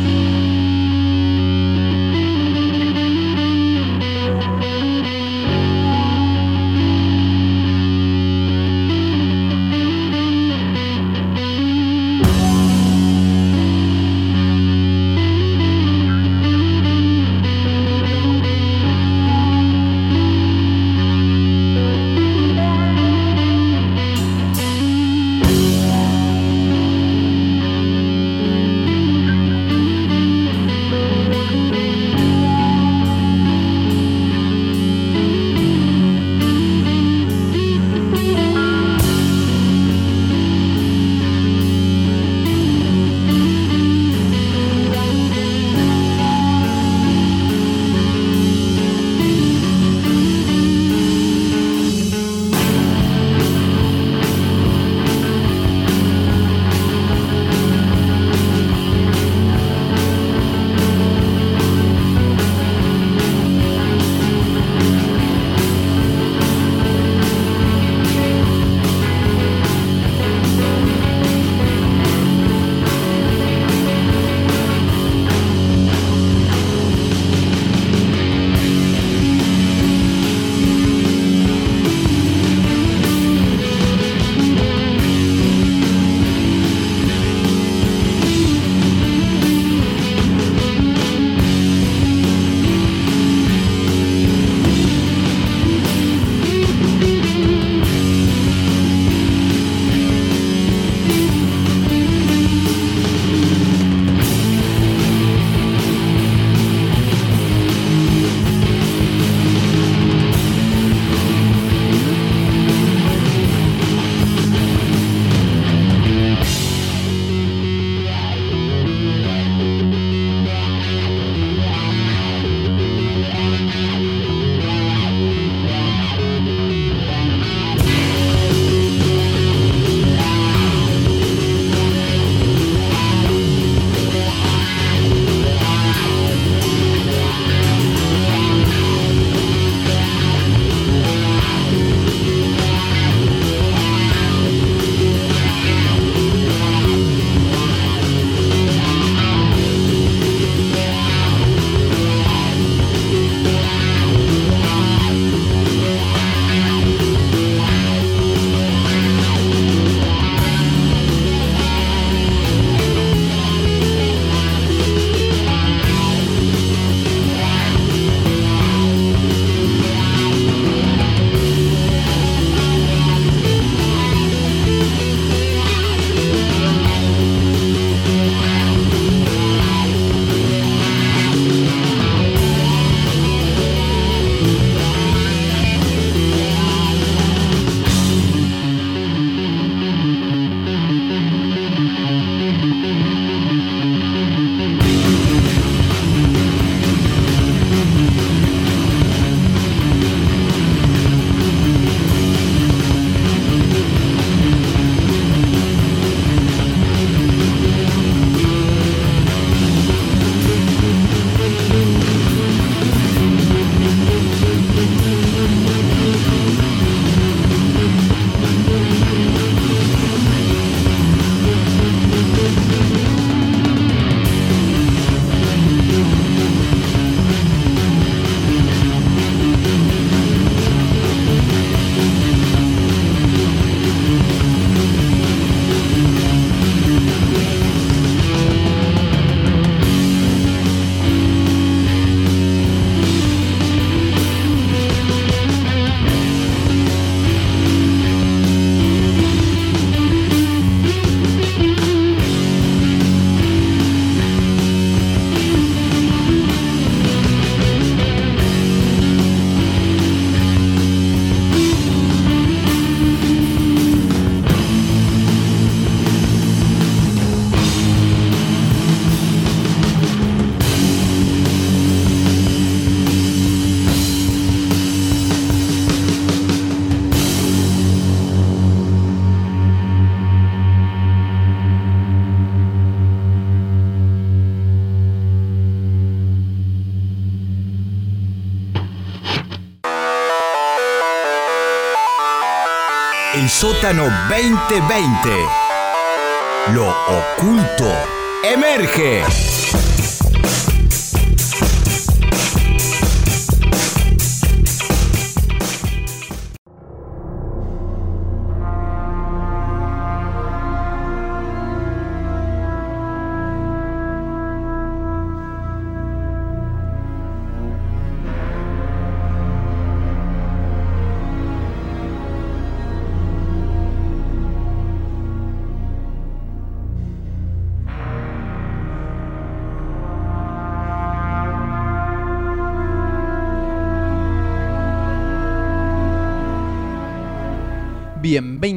El sótano 2020. Lo oculto emerge.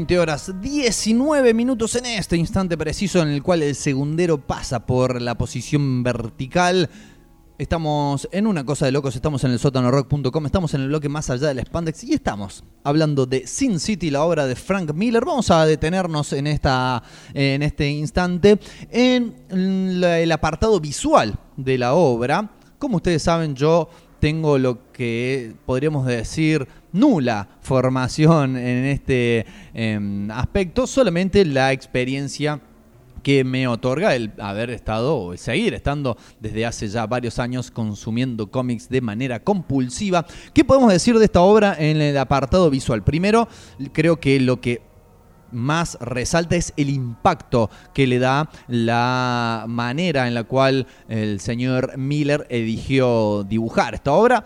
20 horas 19 minutos en este instante preciso en el cual el segundero pasa por la posición vertical. Estamos en una cosa de locos, estamos en el sótanorock.com, estamos en el bloque más allá del spandex y estamos hablando de Sin City, la obra de Frank Miller. Vamos a detenernos en, esta, en este instante en el apartado visual de la obra. Como ustedes saben, yo tengo lo que podríamos decir nula formación en este em, aspecto, solamente la experiencia que me otorga el haber estado o seguir estando desde hace ya varios años consumiendo cómics de manera compulsiva. ¿Qué podemos decir de esta obra en el apartado visual? Primero, creo que lo que más resalta es el impacto que le da la manera en la cual el señor Miller eligió dibujar esta obra.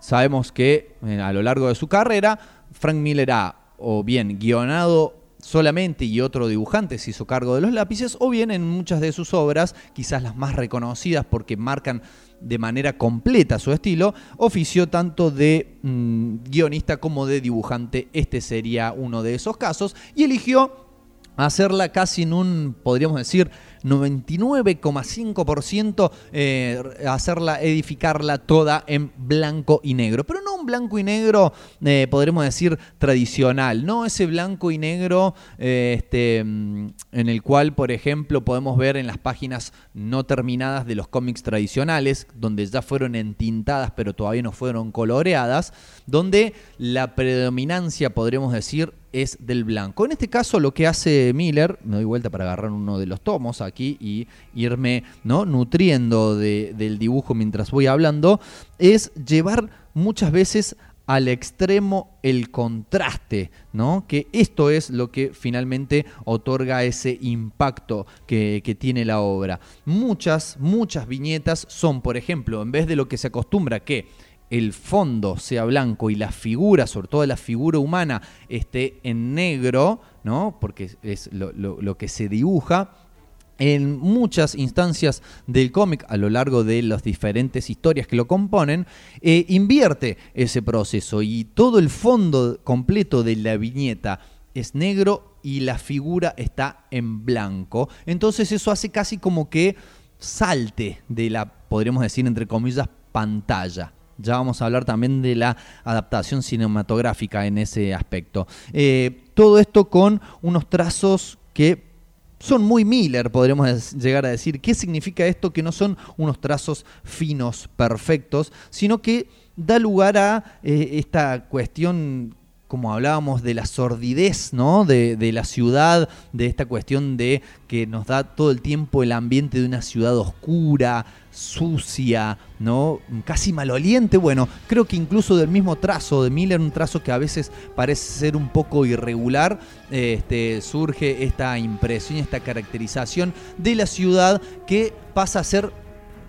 Sabemos que eh, a lo largo de su carrera, Frank Miller ha o bien guionado solamente y otro dibujante se hizo cargo de los lápices, o bien en muchas de sus obras, quizás las más reconocidas porque marcan de manera completa su estilo, ofició tanto de mm, guionista como de dibujante. Este sería uno de esos casos y eligió hacerla casi en un, podríamos decir, 99,5%, eh, hacerla, edificarla toda en blanco y negro. Pero no un blanco y negro, eh, podremos decir, tradicional, no ese blanco y negro eh, este, mm, en el cual, por ejemplo, podemos ver en las páginas no terminadas de los cómics tradicionales, donde ya fueron entintadas pero todavía no fueron coloreadas, donde la predominancia, podríamos decir, es del blanco. En este caso lo que hace Miller, me doy vuelta para agarrar uno de los tomos aquí y irme ¿no? nutriendo de- del dibujo mientras voy hablando, es llevar muchas veces al extremo el contraste, ¿no? Que esto es lo que finalmente otorga ese impacto que tiene la obra. Muchas, muchas viñetas son, por ejemplo, en vez de lo que se acostumbra que el fondo sea blanco y la figura, sobre todo la figura humana, esté en negro, ¿no? Porque es lo, que se dibuja. En muchas instancias del cómic, a lo largo de las diferentes historias que lo componen, eh, invierte ese proceso y todo el fondo completo de la viñeta es negro y la figura está en blanco. Entonces eso hace casi como que salte de la, podríamos decir, entre comillas, pantalla. Ya vamos a hablar también de la adaptación cinematográfica en ese aspecto. Eh, todo esto con unos trazos que son muy Miller, podríamos llegar a decir. ¿Qué significa esto? Que no son unos trazos finos, perfectos, sino que da lugar a eh, esta cuestión como hablábamos de la sordidez, ¿no? De la ciudad, de esta cuestión de que nos da todo el tiempo el ambiente de una ciudad oscura, sucia, ¿no? Casi maloliente. Bueno, creo que incluso del mismo trazo de Miller, un trazo que a veces parece ser un poco irregular, este, surge esta impresión, esta caracterización de la ciudad que pasa a ser,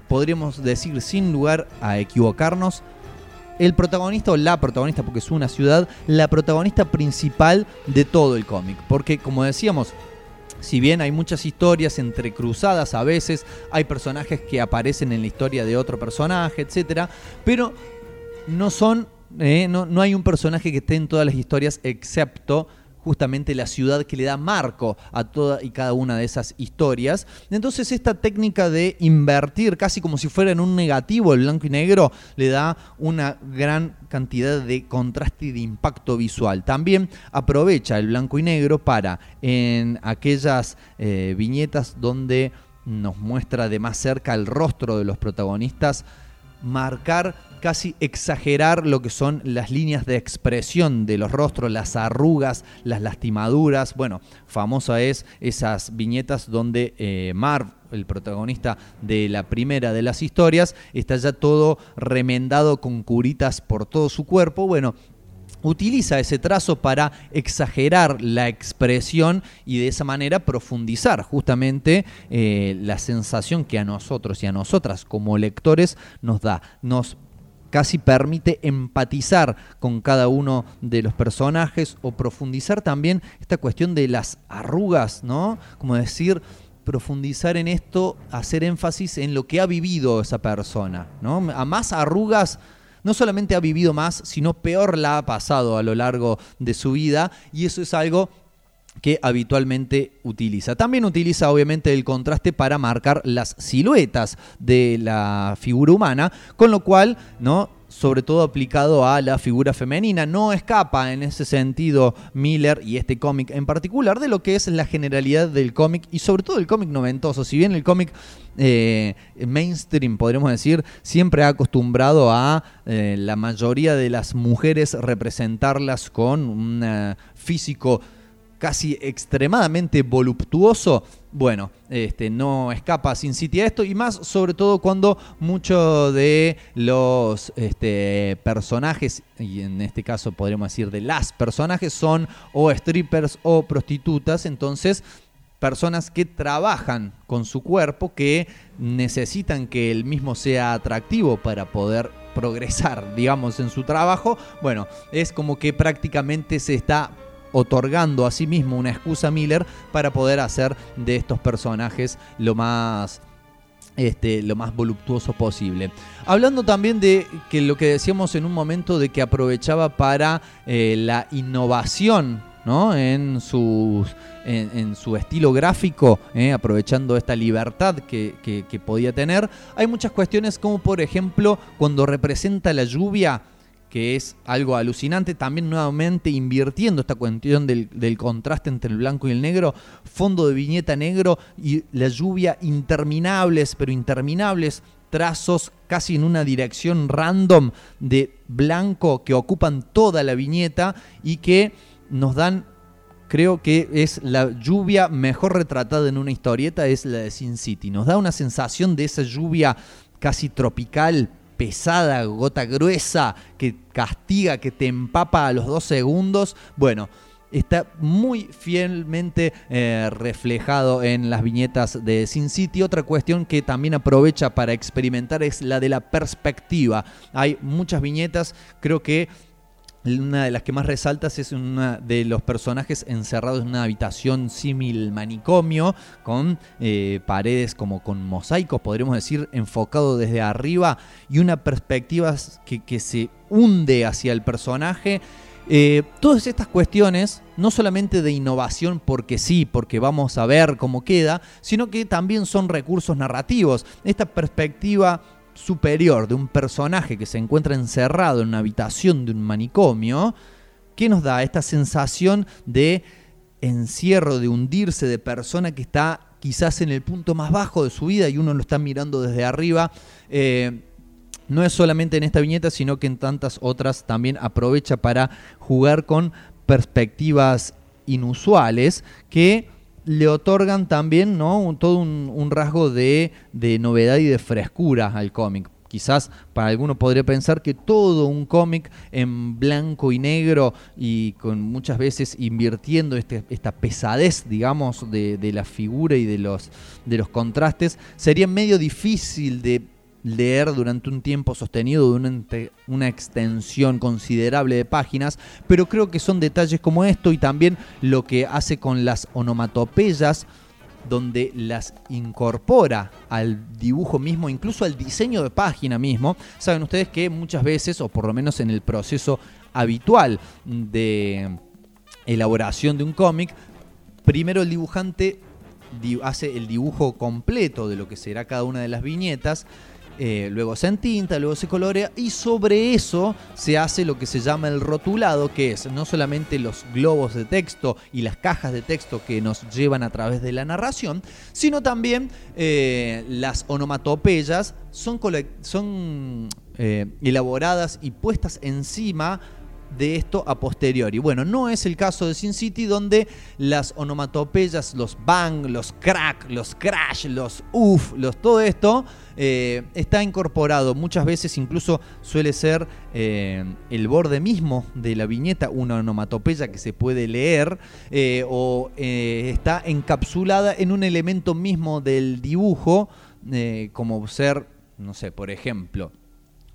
podríamos decir, sin lugar a equivocarnos, el protagonista o la protagonista, porque es una ciudad, la protagonista principal de todo el cómic. Porque, como decíamos, si bien hay muchas historias entrecruzadas a veces, hay personajes que aparecen en la historia de otro personaje, etcétera, pero no son, eh, no, no hay un personaje que esté en todas las historias excepto justamente la ciudad que le da marco a toda y cada una de esas historias. Entonces esta técnica de invertir casi como si fuera en un negativo el blanco y negro le da una gran cantidad de contraste y de impacto visual. También aprovecha el blanco y negro para en aquellas eh, viñetas donde nos muestra de más cerca el rostro de los protagonistas marcar casi exagerar lo que son las líneas de expresión de los rostros, las arrugas, las lastimaduras. Bueno, famosa es esas viñetas donde eh, Marv, el protagonista de la primera de las historias, está ya todo remendado con curitas por todo su cuerpo. Bueno, utiliza ese trazo para exagerar la expresión y de esa manera profundizar justamente eh, la sensación que a nosotros y a nosotras como lectores nos da. Nos casi permite empatizar con cada uno de los personajes o profundizar también esta cuestión de las arrugas, ¿no? Como decir, profundizar en esto, hacer énfasis en lo que ha vivido esa persona, ¿no? A más arrugas no solamente ha vivido más, sino peor la ha pasado a lo largo de su vida y eso es algo que habitualmente utiliza. También utiliza obviamente el contraste para marcar las siluetas de la figura humana, con lo cual, ¿no? sobre todo aplicado a la figura femenina. No escapa en ese sentido Miller y este cómic en particular de lo que es la generalidad del cómic y sobre todo el cómic noventoso. Si bien el cómic eh, mainstream, podríamos decir, siempre ha acostumbrado a eh, la mayoría de las mujeres representarlas con un eh, físico casi extremadamente voluptuoso, bueno, este, no escapa Sin City a esto y más sobre todo cuando muchos de los este, personajes, y en este caso podríamos decir de las personajes, son o strippers o prostitutas, entonces personas que trabajan con su cuerpo, que necesitan que el mismo sea atractivo para poder progresar, digamos, en su trabajo, bueno, es como que prácticamente se está otorgando a sí mismo una excusa a Miller para poder hacer de estos personajes lo más este, lo más voluptuoso posible. Hablando también de que lo que decíamos en un momento de que aprovechaba para eh, la innovación ¿no? en, sus, en, su estilo gráfico, eh, aprovechando esta libertad que podía tener. Hay muchas cuestiones como por ejemplo cuando representa la lluvia, que es algo alucinante, también nuevamente invirtiendo esta cuestión del, del contraste entre el blanco y el negro, fondo de viñeta negro y la lluvia interminables, pero interminables trazos casi en una dirección random de blanco que ocupan toda la viñeta y que nos dan creo que es la lluvia mejor retratada en una historieta, es la de Sin City. Nos da una sensación de esa lluvia casi tropical, pesada, gota gruesa, que castiga, que te empapa a los dos segundos. Bueno, está muy fielmente eh, reflejado en las viñetas de Sin City. Otra cuestión que también aprovecha para experimentar es la de la perspectiva. Hay muchas viñetas, creo que una de las que más resaltas es una de los personajes encerrados en una habitación símil manicomio, con eh, paredes como con mosaicos, podríamos decir, enfocado desde arriba y una perspectiva que, que se hunde hacia el personaje. Eh, todas estas cuestiones, no solamente de innovación porque sí, porque vamos a ver cómo queda, sino que también son recursos narrativos. Esta perspectiva superior de un personaje que se encuentra encerrado en una habitación de un manicomio, que nos da esta sensación de encierro, de hundirse, de persona que está quizás en el punto más bajo de su vida y uno lo está mirando desde arriba. Eh, no es solamente en esta viñeta, sino que en tantas otras también aprovecha para jugar con perspectivas inusuales que le otorgan también ¿no? todo un, rasgo de, de novedad y de frescura al cómic. Quizás para algunos podría pensar que todo un cómic en blanco y negro y con muchas veces invirtiendo este- esta pesadez, digamos, de, de la figura y de los, de los contrastes, sería medio difícil de leer durante un tiempo sostenido de una, una extensión considerable de páginas, pero creo que son detalles como esto y también lo que hace con las onomatopeyas, donde las incorpora al dibujo mismo, incluso al diseño de página mismo. Saben ustedes que muchas veces, o por lo menos en el proceso habitual de elaboración de un cómic, primero el dibujante di- hace el dibujo completo de lo que será cada una de las viñetas, eh, luego se entinta, luego se colorea y sobre eso se hace lo que se llama el rotulado, que es no solamente los globos de texto y las cajas de texto que nos llevan a través de la narración, sino también eh, las onomatopeyas son, son eh, elaboradas y puestas encima de esto a posteriori. Bueno, no es el caso de Sin City donde las onomatopeyas, los bang, los crack, los crash, los uff, los todo esto eh, está incorporado. Muchas veces incluso suele ser eh, el borde mismo de la viñeta una onomatopeya que se puede leer eh, o está encapsulada en un elemento mismo del dibujo como ser, no sé, por ejemplo,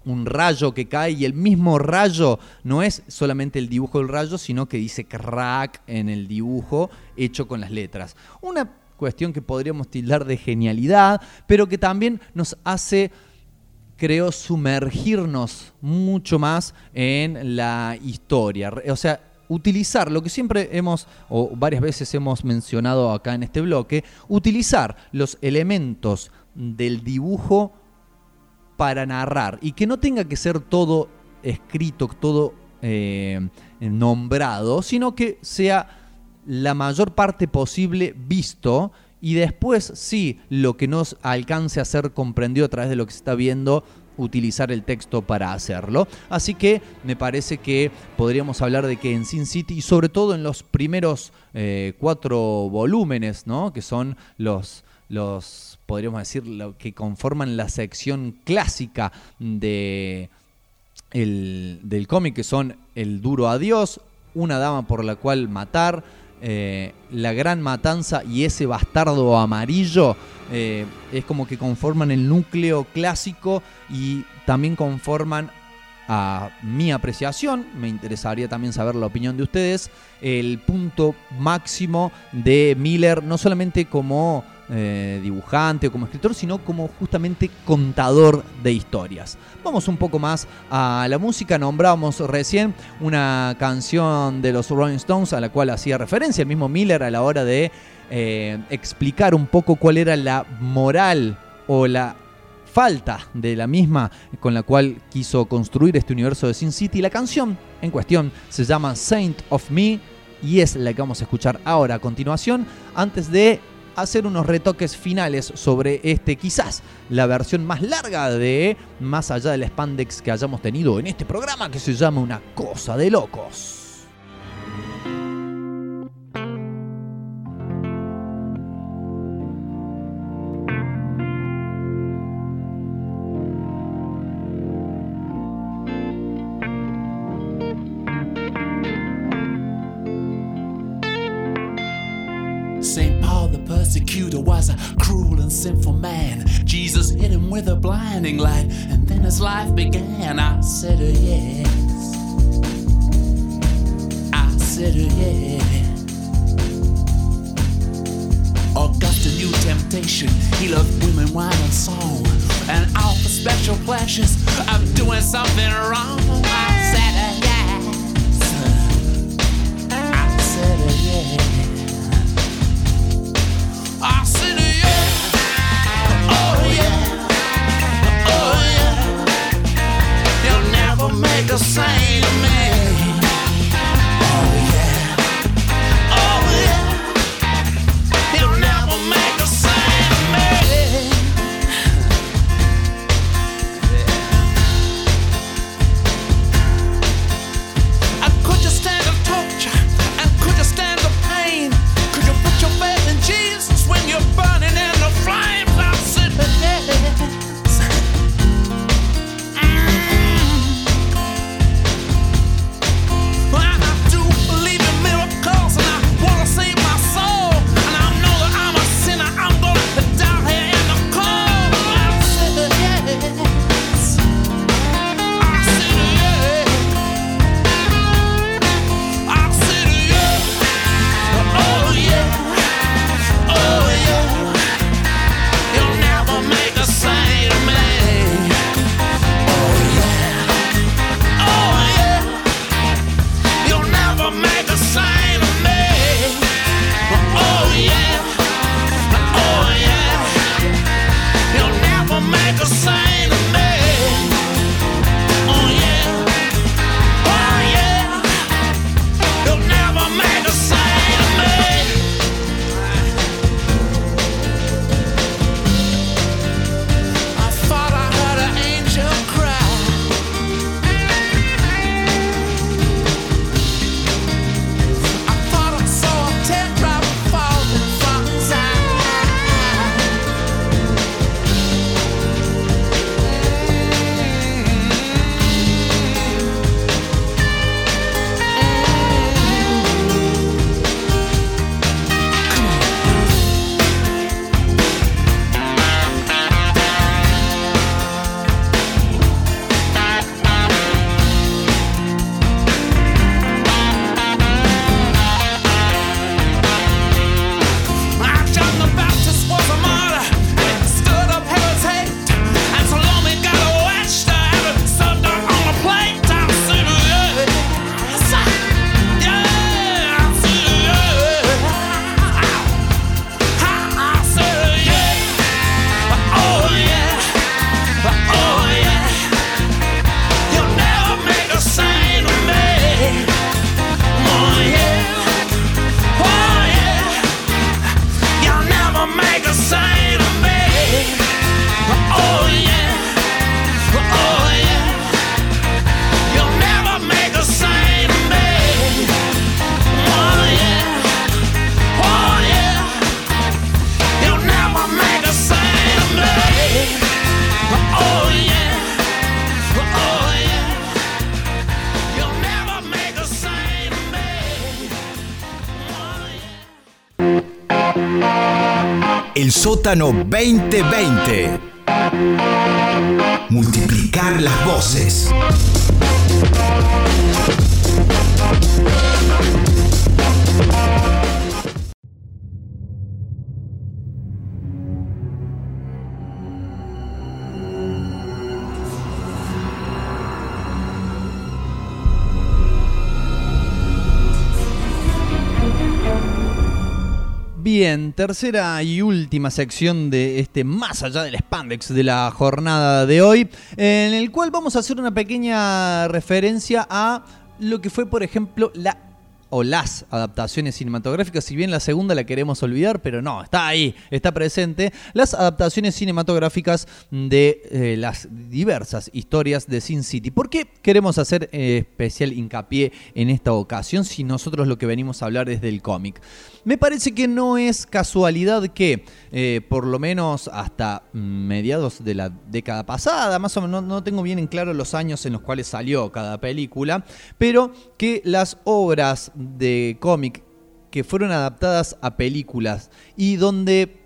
un rayo que cae y el mismo rayo no es solamente el dibujo del rayo, sino que dice crack en el dibujo hecho con las letras. Una cuestión que podríamos tildar de genialidad, pero que también nos hace creo sumergirnos mucho más en la historia. O sea, utilizar lo que siempre hemos, o varias veces hemos mencionado acá en este bloque, utilizar los elementos del dibujo para narrar y que no tenga que ser todo escrito, todo eh, nombrado, sino que sea la mayor parte posible visto y después sí lo que nos alcance a ser comprendido a través de lo que se está viendo utilizar el texto para hacerlo. Así que me parece que podríamos hablar de que en Sin City, y sobre todo en los primeros eh, cuatro volúmenes, ¿no? que son los, los, podríamos decir, lo que conforman la sección clásica de, el- del cómic, que son El duro adiós, Una dama por la cual matar, eh, La gran matanza y ese bastardo amarillo, eh, es como que conforman el núcleo clásico y también conforman a mi apreciación, me interesaría también saber la opinión de ustedes, el punto máximo de Miller, no solamente como eh, dibujante o como escritor, sino como justamente contador de historias. Vamos un poco más a la música, nombramos recién una canción de los Rolling Stones a la cual hacía referencia el mismo Miller a la hora de eh, explicar un poco cuál era la moral o la falta de la misma con la cual quiso construir este universo de Sin City. La canción en cuestión se llama Saint of Me y es la que vamos a escuchar ahora a continuación antes de hacer unos retoques finales sobre este quizás la versión más larga de más allá del spandex que hayamos tenido en este programa que se llama Una cosa de locos. Persecutor was a cruel and sinful man. Jesus hit him with a blinding light, and then his life began. I said, uh, yes. I said, uh, yeah. Augustine knew temptation. He loved women, wine, and song, and all for special pleasures of doing something wrong. I Oh, oh, make a saint of. El sótano 2020. Tercera y última sección de este Más allá del spandex de la jornada de hoy, en el cual vamos a hacer una pequeña referencia a lo que fue, por ejemplo, la o las adaptaciones cinematográficas, si bien la segunda la queremos olvidar, pero no, está ahí, está presente, las adaptaciones cinematográficas de eh, las diversas historias de Sin City. ¿Por qué queremos hacer eh, especial hincapié en esta ocasión si nosotros lo que venimos a hablar es del cómic? Me parece que no es casualidad que, eh, por lo menos hasta mediados de la década pasada, más o menos, no, no tengo bien en claro los años en los cuales salió cada película, pero que las obras de cómic que fueron adaptadas a películas y donde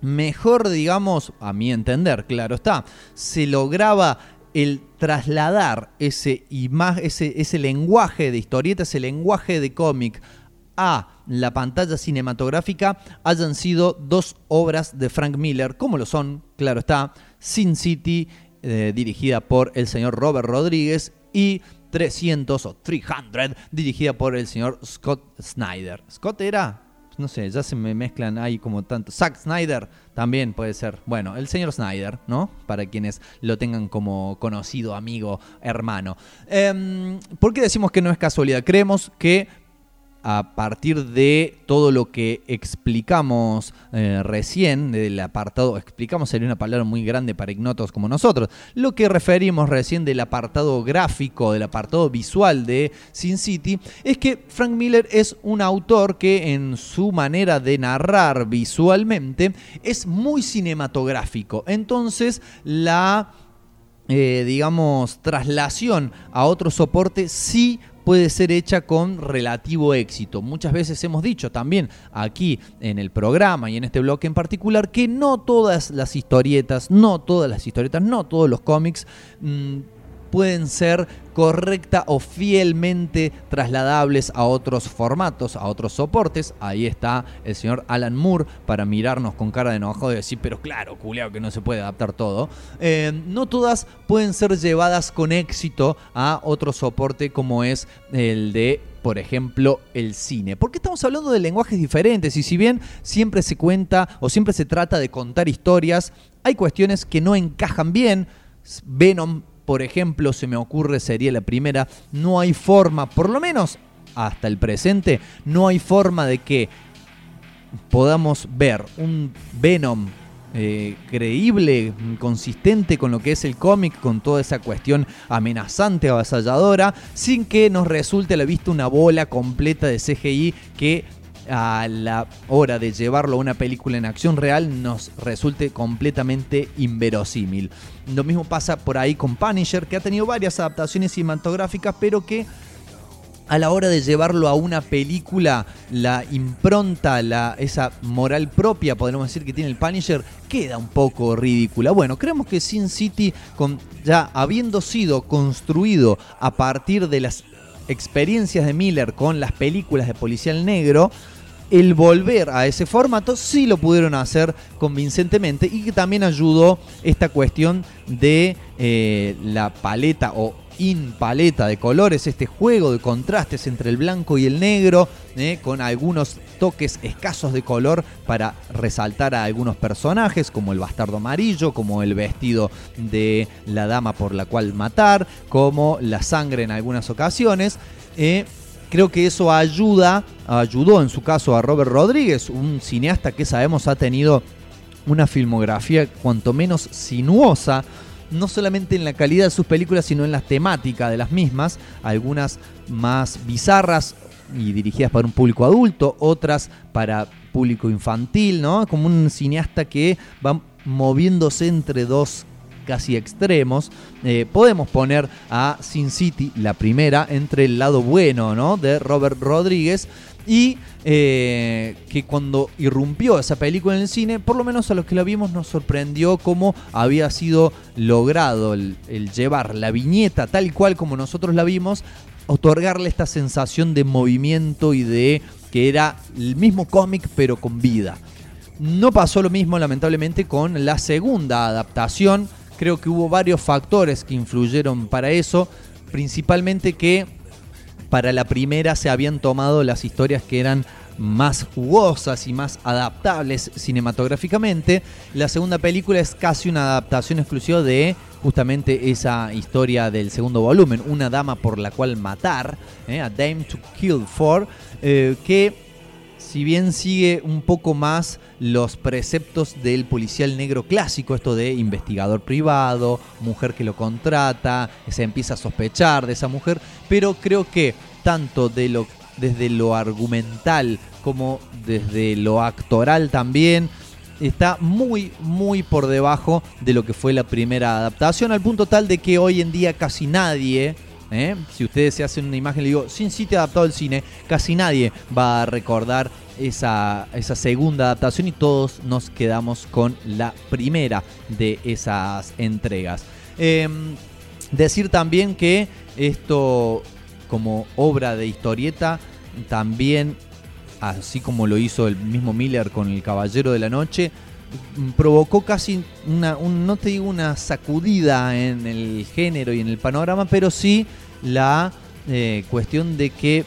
mejor, digamos, a mi entender, claro está, se lograba el trasladar ese, ese, ese lenguaje de historieta, ese lenguaje de cómic a la pantalla cinematográfica hayan sido dos obras de Frank Miller, como lo son, claro está, Sin City, eh, dirigida por el señor Robert Rodríguez, y 300 o 300, dirigida por el señor Scott Snyder. ¿Scott era? No sé, ya se me mezclan ahí como tanto. Zack Snyder también puede ser. Bueno, el señor Snyder, ¿no? Para quienes lo tengan como conocido, amigo, hermano. Em, ¿Por qué decimos que no es casualidad? Creemos que a partir de todo lo que explicamos eh, recién, del apartado, explicamos sería una palabra muy grande para ignotos como nosotros, lo que referimos recién del apartado gráfico, del apartado visual de Sin City, es que Frank Miller es un autor que en su manera de narrar visualmente es muy cinematográfico. Entonces, la eh, digamos, traslación a otro soporte sí puede ser hecha con relativo éxito. Muchas veces hemos dicho también aquí en el programa y en este bloque en particular que no todas las historietas, no todas las historietas, no todos los cómics mm, pueden ser correcta o fielmente trasladables a otros formatos, a otros soportes. Ahí está el señor Alan Moore para mirarnos con cara de enojo y decir, pero claro, culeado que no se puede adaptar todo. Eh, no todas pueden ser llevadas con éxito a otro soporte como es el de por ejemplo, el cine. Porque estamos hablando de lenguajes diferentes y si bien siempre se cuenta o siempre se trata de contar historias, hay cuestiones que no encajan bien. Venom por ejemplo, se me ocurre, sería la primera, no hay forma, por lo menos hasta el presente, no hay forma de que podamos ver un Venom eh, creíble, consistente con lo que es el cómic, con toda esa cuestión amenazante, avasalladora, sin que nos resulte a la vista una bola completa de CGI que a la hora de llevarlo a una película en acción real nos resulte completamente inverosímil. Lo mismo pasa por ahí con Punisher, que ha tenido varias adaptaciones cinematográficas, pero que a la hora de llevarlo a una película, la impronta, la, esa moral propia, podríamos decir, que tiene el Punisher, queda un poco ridícula. Bueno, creemos que Sin City, con, ya habiendo sido construido a partir de las experiencias de Miller con las películas de Policial Negro, el volver a ese formato sí lo pudieron hacer convincentemente y que también ayudó esta cuestión de eh, la paleta o in paleta de colores, este juego de contrastes entre el blanco y el negro, eh, con algunos toques escasos de color para resaltar a algunos personajes, como el bastardo amarillo, como el vestido de la dama por la cual matar, como la sangre en algunas ocasiones. eh, creo que eso ayuda, ayudó en su caso a Robert Rodríguez, un cineasta que sabemos ha tenido una filmografía cuanto menos sinuosa, no solamente en la calidad de sus películas, sino en la temática de las mismas, algunas más bizarras y dirigidas para un público adulto, otras para público infantil, ¿no? Como un cineasta que va moviéndose entre dos casi extremos, eh, podemos poner a Sin City, la primera, entre el lado bueno ¿no? de Robert Rodríguez y eh, que cuando irrumpió esa película en el cine, por lo menos a los que la vimos nos sorprendió cómo había sido logrado el, el llevar la viñeta tal cual como nosotros la vimos, otorgarle esta sensación de movimiento y de que era el mismo cómic pero con vida. No pasó lo mismo lamentablemente con la segunda adaptación, creo que hubo varios factores que influyeron para eso, principalmente que para la primera se habían tomado las historias que eran más jugosas y más adaptables cinematográficamente. La segunda película es casi una adaptación exclusiva de justamente esa historia del segundo volumen, Una dama por la cual matar, ¿eh? A Dame to Kill For, eh, que si bien sigue un poco más los preceptos del policial negro clásico, esto de investigador privado, mujer que lo contrata, se empieza a sospechar de esa mujer, pero creo que tanto de lo, desde lo argumental como desde lo actoral también, está muy, muy por debajo de lo que fue la primera adaptación, al punto tal de que hoy en día casi nadie, ¿eh? si ustedes se hacen una imagen, le digo, Sin City adaptado al cine, casi nadie va a recordar esa, esa segunda adaptación y todos nos quedamos con la primera de esas entregas. Eh, decir también que esto como obra de historieta también así como lo hizo el mismo Miller con El Caballero de la Noche, provocó casi una, un- no te digo una sacudida en el género y en el panorama, pero sí la eh, cuestión de que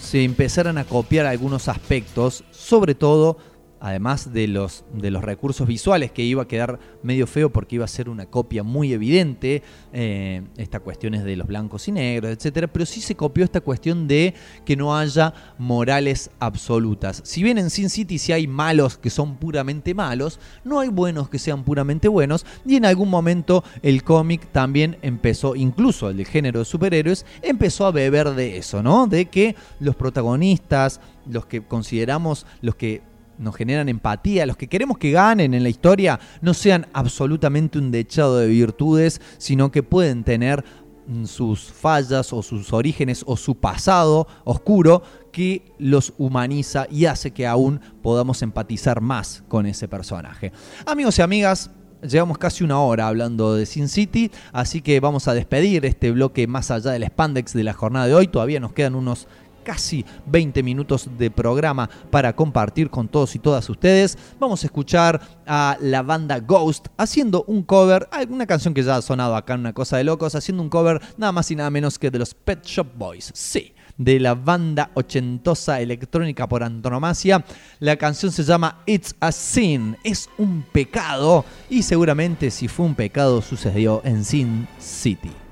se empezaran a copiar algunos aspectos, sobre todo además de los, de los recursos visuales, que iba a quedar medio feo porque iba a ser una copia muy evidente, eh, esta cuestión es de los blancos y negros, etcétera, pero sí se copió esta cuestión de que no haya morales absolutas. Si bien en Sin City sí hay malos que son puramente malos, no hay buenos que sean puramente buenos, y en algún momento el cómic también empezó, incluso el del género de superhéroes, empezó a beber de eso, ¿no? De que los protagonistas, los que consideramos, los que nos generan empatía, los que queremos que ganen en la historia, no sean absolutamente un dechado de virtudes, sino que pueden tener mm, sus fallas o sus orígenes o su pasado oscuro que los humaniza y hace que aún podamos empatizar más con ese personaje. Amigos y amigas, Llevamos casi una hora hablando de Sin City, así que vamos a despedir este bloque más allá del spandex de la jornada de hoy. Todavía nos quedan unos casi 20 minutos de programa para compartir con todos y todas ustedes. Vamos a escuchar a la banda Ghost haciendo un cover, una canción que ya ha sonado acá Una Cosa de Locos, haciendo un cover nada más y nada menos que de los Pet Shop Boys. Sí, de la banda ochentosa electrónica por antonomasia. La canción se llama It's a Sin, es un pecado y seguramente si fue un pecado sucedió en Sin City.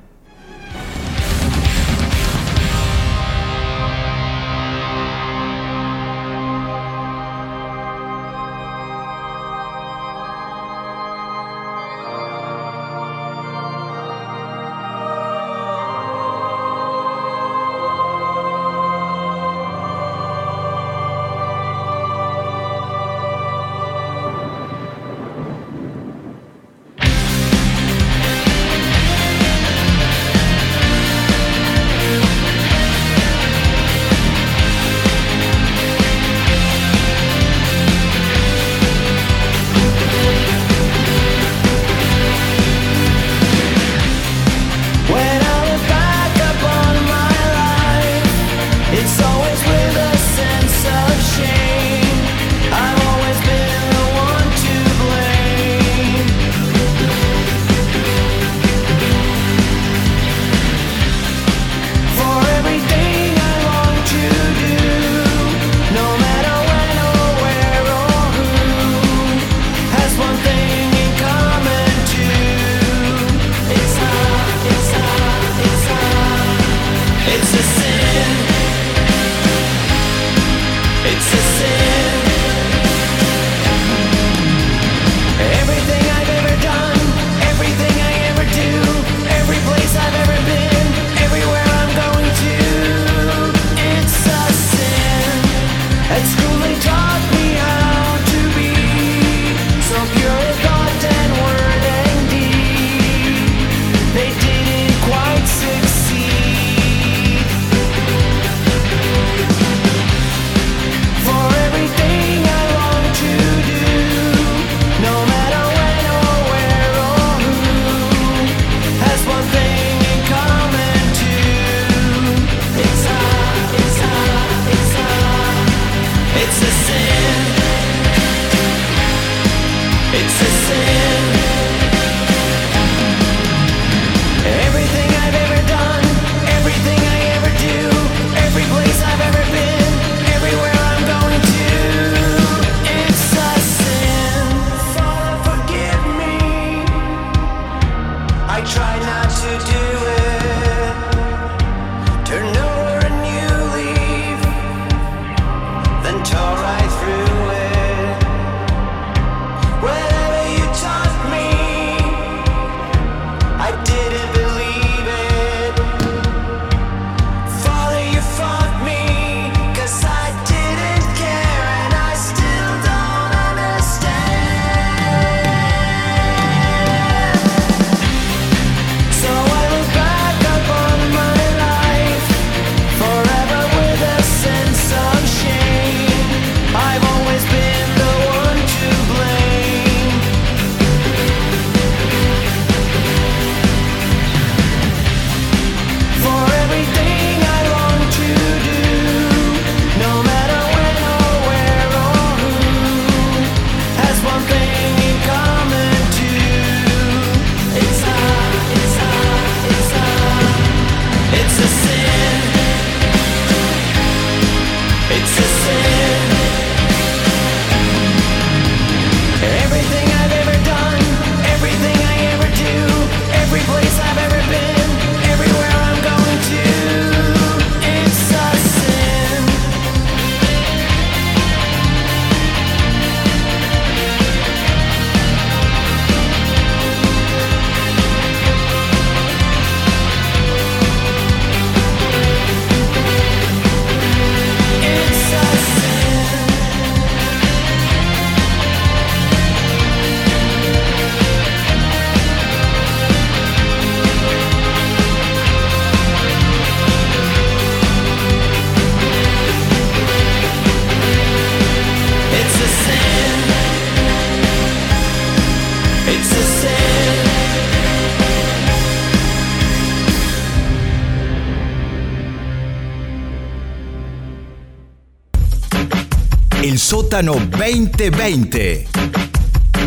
Sótano 2020.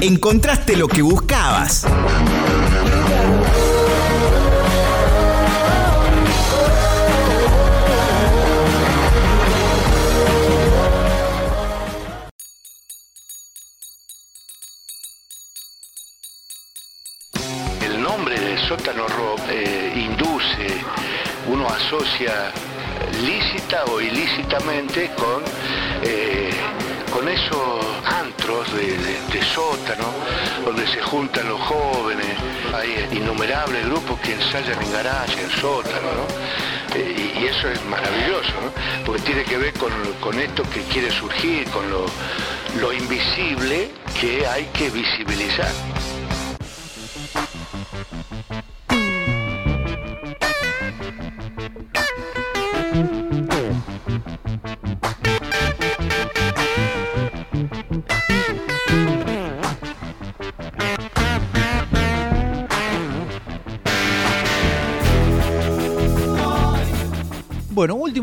Encontraste lo que buscabas. En garaje, en sótano, ¿no? Eh, y, y eso es maravilloso, ¿no? porque tiene que ver con, con esto que quiere surgir, con lo, lo invisible que hay que visibilizar.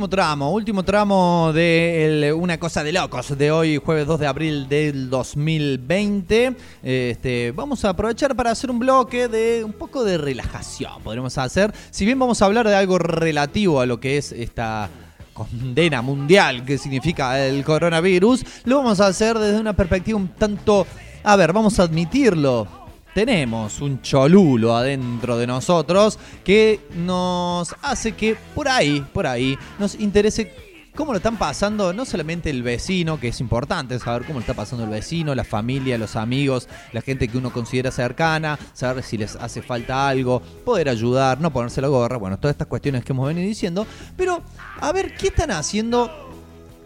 Tramo, último tramo de Una Cosa de Locos de hoy, jueves 2 de abril del 2020. Este, vamos a aprovechar para hacer un bloque de un poco de relajación, podremos hacer. Si bien vamos a hablar de algo relativo a lo que es esta condena mundial que significa el coronavirus, lo vamos a hacer desde una perspectiva un tanto... A ver, vamos a admitirlo, tenemos un cholulo adentro de nosotros que nos hace que por ahí, por ahí, nos interese cómo lo están pasando no solamente el vecino, que es importante saber cómo lo está pasando el vecino, la familia, los amigos, la gente que uno considera cercana, saber si les hace falta algo, poder ayudar, no ponerse la gorra, bueno, todas estas cuestiones que hemos venido diciendo, pero a ver, ¿qué están haciendo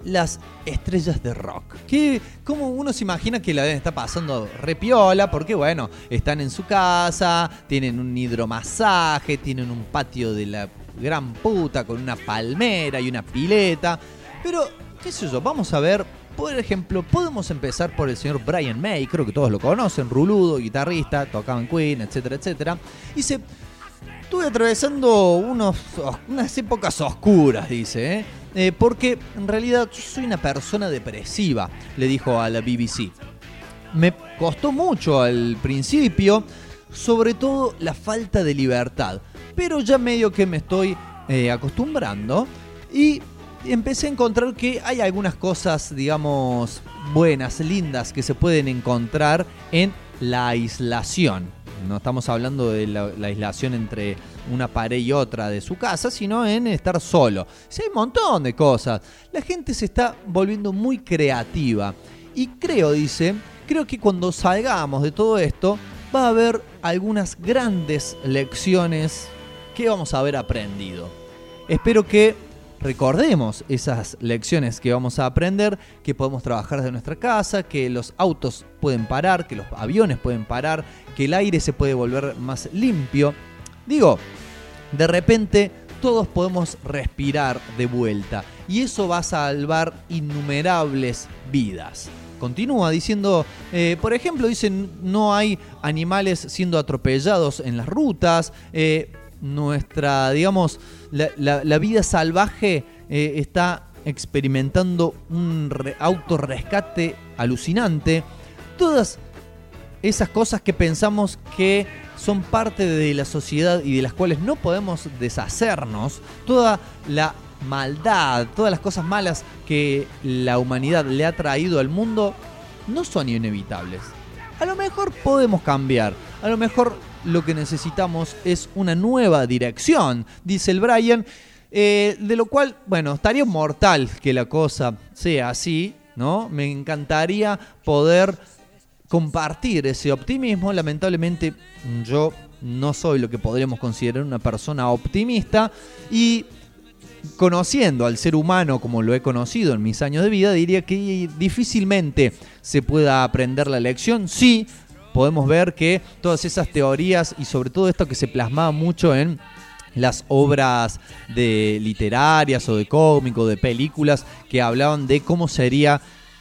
las estrellas de rock. Que como uno se imagina que la deben estar pasando repiola, porque bueno, están en su casa, tienen un hidromasaje, tienen un patio de la gran puta con una palmera y una pileta. Pero, qué sé yo, vamos a ver. Por ejemplo, podemos empezar por el señor Brian May, creo que todos lo conocen, ruludo, guitarrista, tocaba en Queen, etcétera, etcétera. Y se Estuve atravesando unos, unas épocas oscuras, dice, ¿eh? Eh, porque en realidad yo soy una persona depresiva, le dijo a la BBC. Me costó mucho al principio, sobre todo la falta de libertad, pero ya medio que me estoy eh, acostumbrando y empecé a encontrar que hay algunas cosas, digamos, buenas, lindas que se pueden encontrar en la aislación. No estamos hablando de la, la aislación entre una pared y otra de su casa, sino en estar solo. Hay un montón de cosas. La gente se está volviendo muy creativa. Y creo, dice, creo que cuando salgamos de todo esto, va a haber algunas grandes lecciones que vamos a haber aprendido. Espero que recordemos esas lecciones que vamos a aprender, que podemos trabajar desde nuestra casa, que los autos pueden parar, que los aviones pueden parar, que el aire se puede volver más limpio. Digo, de repente todos podemos respirar de vuelta y eso va a salvar innumerables vidas. Continúa diciendo, eh, por ejemplo, dicen no hay animales siendo atropellados en las rutas, eh, nuestra, digamos, la, vida salvaje eh, está experimentando un re- autorrescate alucinante. Todas esas cosas que pensamos que son parte de la sociedad y de las cuales no podemos deshacernos, toda la maldad, todas las cosas malas que la humanidad le ha traído al mundo, no son inevitables. A lo mejor podemos cambiar, a lo mejor lo que necesitamos es una nueva dirección, dice el Brian, eh, de lo cual, bueno, estaría mortal que la cosa sea así, ¿no? Me encantaría poder compartir ese optimismo. Lamentablemente yo no soy lo que podríamos considerar una persona optimista y conociendo al ser humano como lo he conocido en mis años de vida, diría que difícilmente se pueda aprender la lección. Sí, podemos ver que todas esas teorías y sobre todo esto que se plasmaba mucho en las obras de literarias o de cómico, de películas que hablaban de cómo sería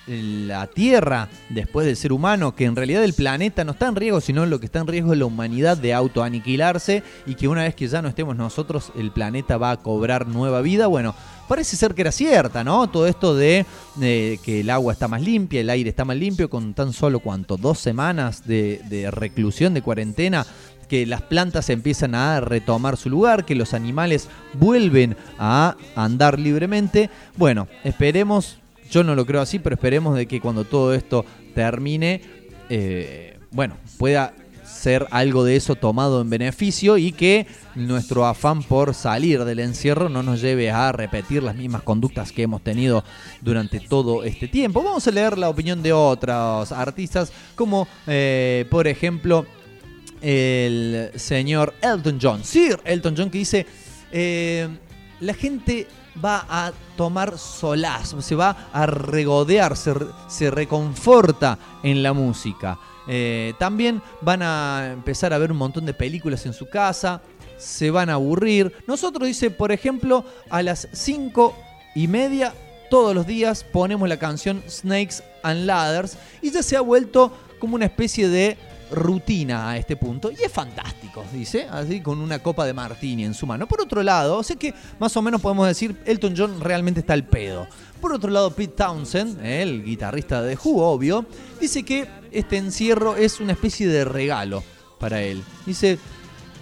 la Tierra después del ser humano, que en realidad el planeta no está en riesgo, sino lo que está en riesgo es la humanidad de autoaniquilarse y que una vez que ya no estemos nosotros, el planeta va a cobrar nueva vida. Bueno, parece ser que era cierta, ¿no? Todo esto de eh, que el agua está más limpia, el aire está más limpio, con tan solo, ¿cuánto? Dos semanas de, de reclusión, de cuarentena que las plantas empiezan a retomar su lugar, que los animales vuelven a andar libremente. Bueno, esperemos, yo no lo creo así, pero esperemos de que cuando todo esto termine, eh, bueno, pueda ser algo de eso tomado en beneficio y que nuestro afán por salir del encierro no nos lleve a repetir las mismas conductas que hemos tenido durante todo este tiempo. Vamos a leer la opinión de otros artistas como eh, por ejemplo el señor Elton John. Sir Elton John que dice, eh, la gente va a tomar solaz, se va a regodear, se, se reconforta en la música. Eh, también van a empezar a ver un montón de películas en su casa, se van a aburrir. Nosotros, dice, por ejemplo, a las 5 y media todos los días ponemos la canción Snakes and Ladders y ya se ha vuelto como una especie de rutina a este punto. Y es fantástico, dice, así con una copa de martini en su mano. Por otro lado, sé que más o menos podemos decir, Elton John realmente está al pedo. Por otro lado, Pete Townsend, el guitarrista de Who, obvio, dice que este encierro es una especie de regalo para él. Dice,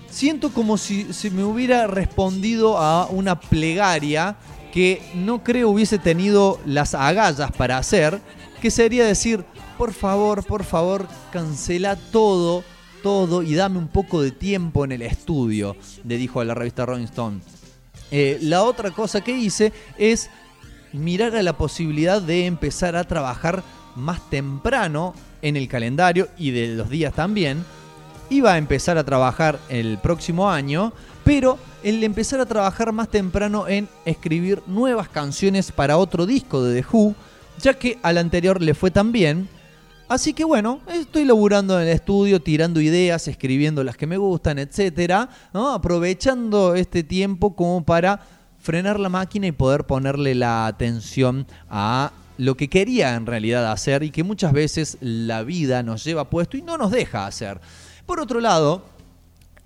siento como si se me hubiera respondido a una plegaria que no creo hubiese tenido las agallas para hacer, que sería decir, por favor, por favor, cancela todo, todo y dame un poco de tiempo en el estudio, le dijo a la revista Rolling Stone. Eh, la otra cosa que hice es mirar a la posibilidad de empezar a trabajar más temprano en el calendario y de los días también. Iba a empezar a trabajar el próximo año, pero el empezar a trabajar más temprano en escribir nuevas canciones para otro disco de The Who, ya que al anterior le fue tan bien. Así que bueno, estoy laburando en el estudio, tirando ideas, escribiendo las que me gustan, etcétera, aprovechando este tiempo como para frenar la máquina y poder ponerle la atención a lo que quería en realidad hacer y que muchas veces la vida nos lleva puesto y no nos deja hacer. Por otro lado,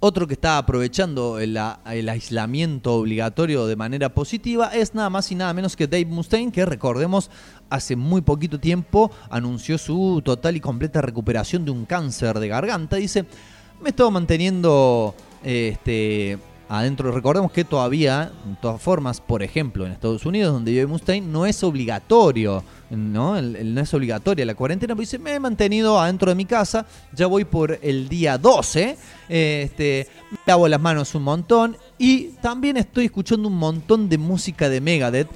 otro que está aprovechando el, aislamiento obligatorio de manera positiva es nada más y nada menos que Dave Mustaine, que recordemos hace muy poquito tiempo anunció su total y completa recuperación de un cáncer de garganta. Dice, me he estado manteniendo este, adentro. Recordemos que todavía, de todas formas, por ejemplo, en Estados Unidos, donde vive Mustaine, no es obligatorio, ¿no? El- el- no es obligatoria la cuarentena, pero me he mantenido adentro de mi casa, ya voy por el día 12, este, me lavo las manos un montón y también estoy escuchando un montón de música de Megadeth,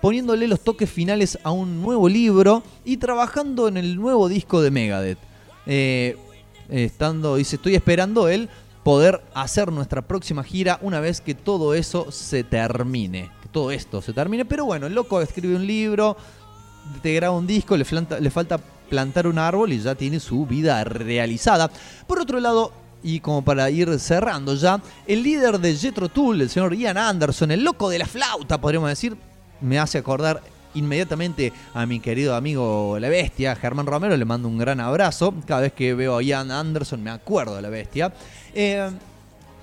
poniéndole los toques finales a un nuevo libro y trabajando en el nuevo disco de Megadeth. Eh, estando, dice, estoy esperando él poder hacer nuestra próxima gira una vez que todo eso se termine. Que todo esto se termine. Pero bueno, el loco escribe un libro, te graba un disco, le, le falta plantar un árbol y ya tiene su vida realizada. Por otro lado, y como para ir cerrando ya, el líder de Jetro Tool, el señor Ian Anderson, el loco de la flauta, podríamos decir, me hace acordar inmediatamente a mi querido amigo La Bestia, Germán Romero, le mando un gran abrazo. Cada vez que veo a Ian Anderson me acuerdo de La Bestia. Eh,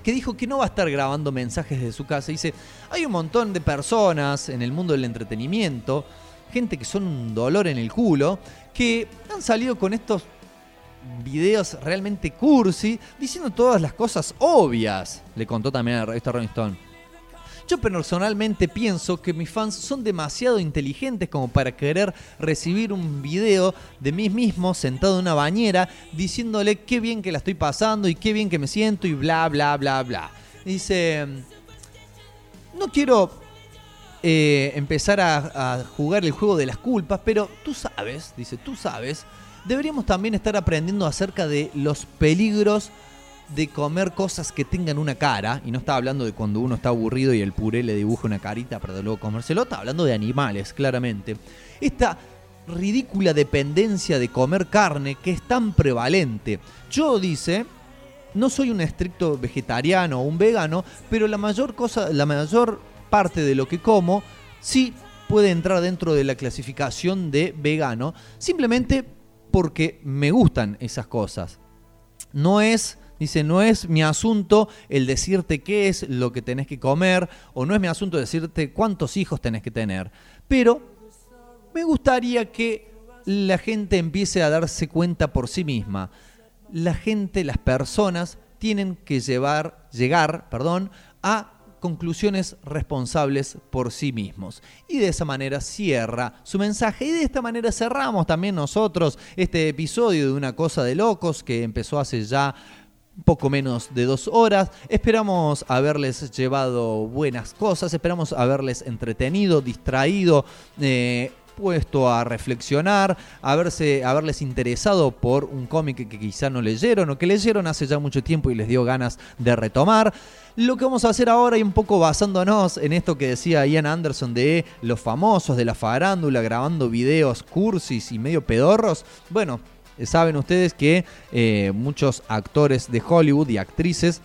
que dijo que no va a estar grabando mensajes de su casa. Dice, hay un montón de personas en el mundo del entretenimiento, gente que son un dolor en el culo, que han salido con estos videos realmente cursi, diciendo todas las cosas obvias. Le contó también a la revista Rolling Stone. Yo personalmente pienso que mis fans son demasiado inteligentes como para querer recibir un video de mí mismo sentado en una bañera diciéndole qué bien que la estoy pasando y qué bien que me siento y bla, bla, bla, bla. Dice, no quiero eh, empezar a, a jugar el juego de las culpas, pero tú sabes, dice, tú sabes, deberíamos también estar aprendiendo acerca de los peligros de comer cosas que tengan una cara, y no está hablando de cuando uno está aburrido y el puré le dibuja una carita para luego comérselo, está hablando de animales, claramente. Esta ridícula dependencia de comer carne que es tan prevalente. Yo, dice, no soy un estricto vegetariano o un vegano, pero la mayor cosa, la mayor parte de lo que como, sí puede entrar dentro de la clasificación de vegano, simplemente porque me gustan esas cosas. No es, dice, no es mi asunto el decirte qué es lo que tenés que comer, o no es mi asunto decirte cuántos hijos tenés que tener. Pero me gustaría que la gente empiece a darse cuenta por sí misma. La gente, las personas, tienen que llevar, llegar perdón, a conclusiones responsables por sí mismos. Y de esa manera cierra su mensaje. Y de esta manera cerramos también nosotros este episodio de Una Cosa de Locos que empezó hace ya poco menos de dos horas. Esperamos haberles llevado buenas cosas, esperamos haberles entretenido, distraído. eh, puesto a reflexionar, haberse, haberles interesado por un cómic que, quizá no leyeron o que leyeron hace ya mucho tiempo y les dio ganas de retomar. Lo que vamos a hacer ahora y un poco basándonos en esto que decía Ian Anderson de los famosos de la farándula grabando videos cursis y medio pedorros, bueno, saben ustedes que eh, muchos actores de Hollywood y actrices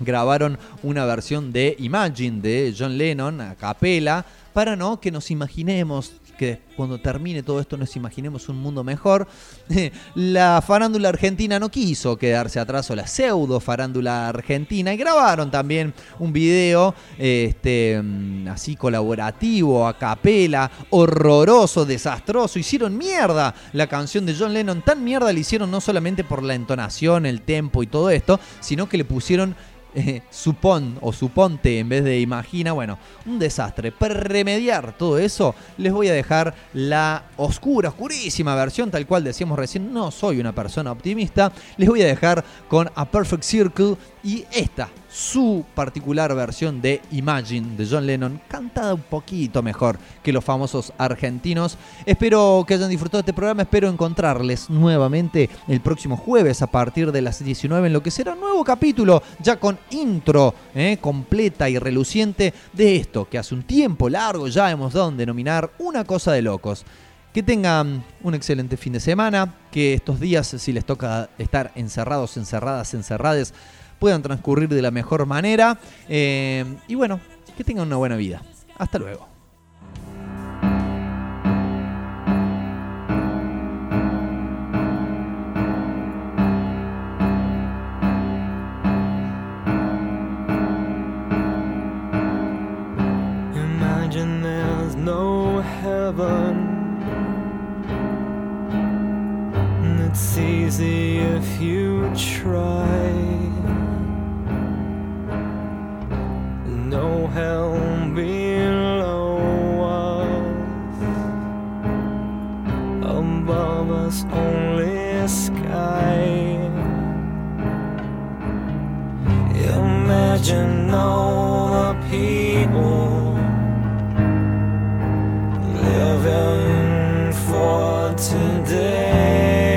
grabaron una versión de Imagine de John Lennon a capela para no que nos imaginemos que cuando termine todo esto nos imaginemos un mundo mejor. *laughs* La farándula argentina no quiso quedarse atrás o la pseudo farándula argentina y grabaron también un video este, mm, así colaborativo, a capela, horroroso, desastroso. Hicieron mierda la canción de John Lennon, tan mierda le hicieron no solamente por la entonación, el tempo y todo esto, sino que le pusieron eh, *laughs* supón o suponte en vez de imagina, bueno, un desastre. Para remediar todo eso, les voy a dejar la oscura, oscurísima versión, tal cual decíamos recién, no soy una persona optimista, les voy a dejar con A Perfect Circle y esta, su particular versión de Imagine de John Lennon, cantada un poquito mejor que los famosos argentinos. Espero que hayan disfrutado este programa, espero encontrarles nuevamente el próximo jueves a partir de las 19 en lo que será un nuevo capítulo, ya con intro eh, completa y reluciente de esto que hace un tiempo largo ya hemos dado en denominar una cosa de locos. Que tengan un excelente fin de semana, que estos días, si les toca estar encerrados, encerradas, encerrades, puedan transcurrir de la mejor manera. eh, y bueno, que tengan una buena vida. Hasta luego. No hell below us. Above us, only sky. Imagine all the people living for today.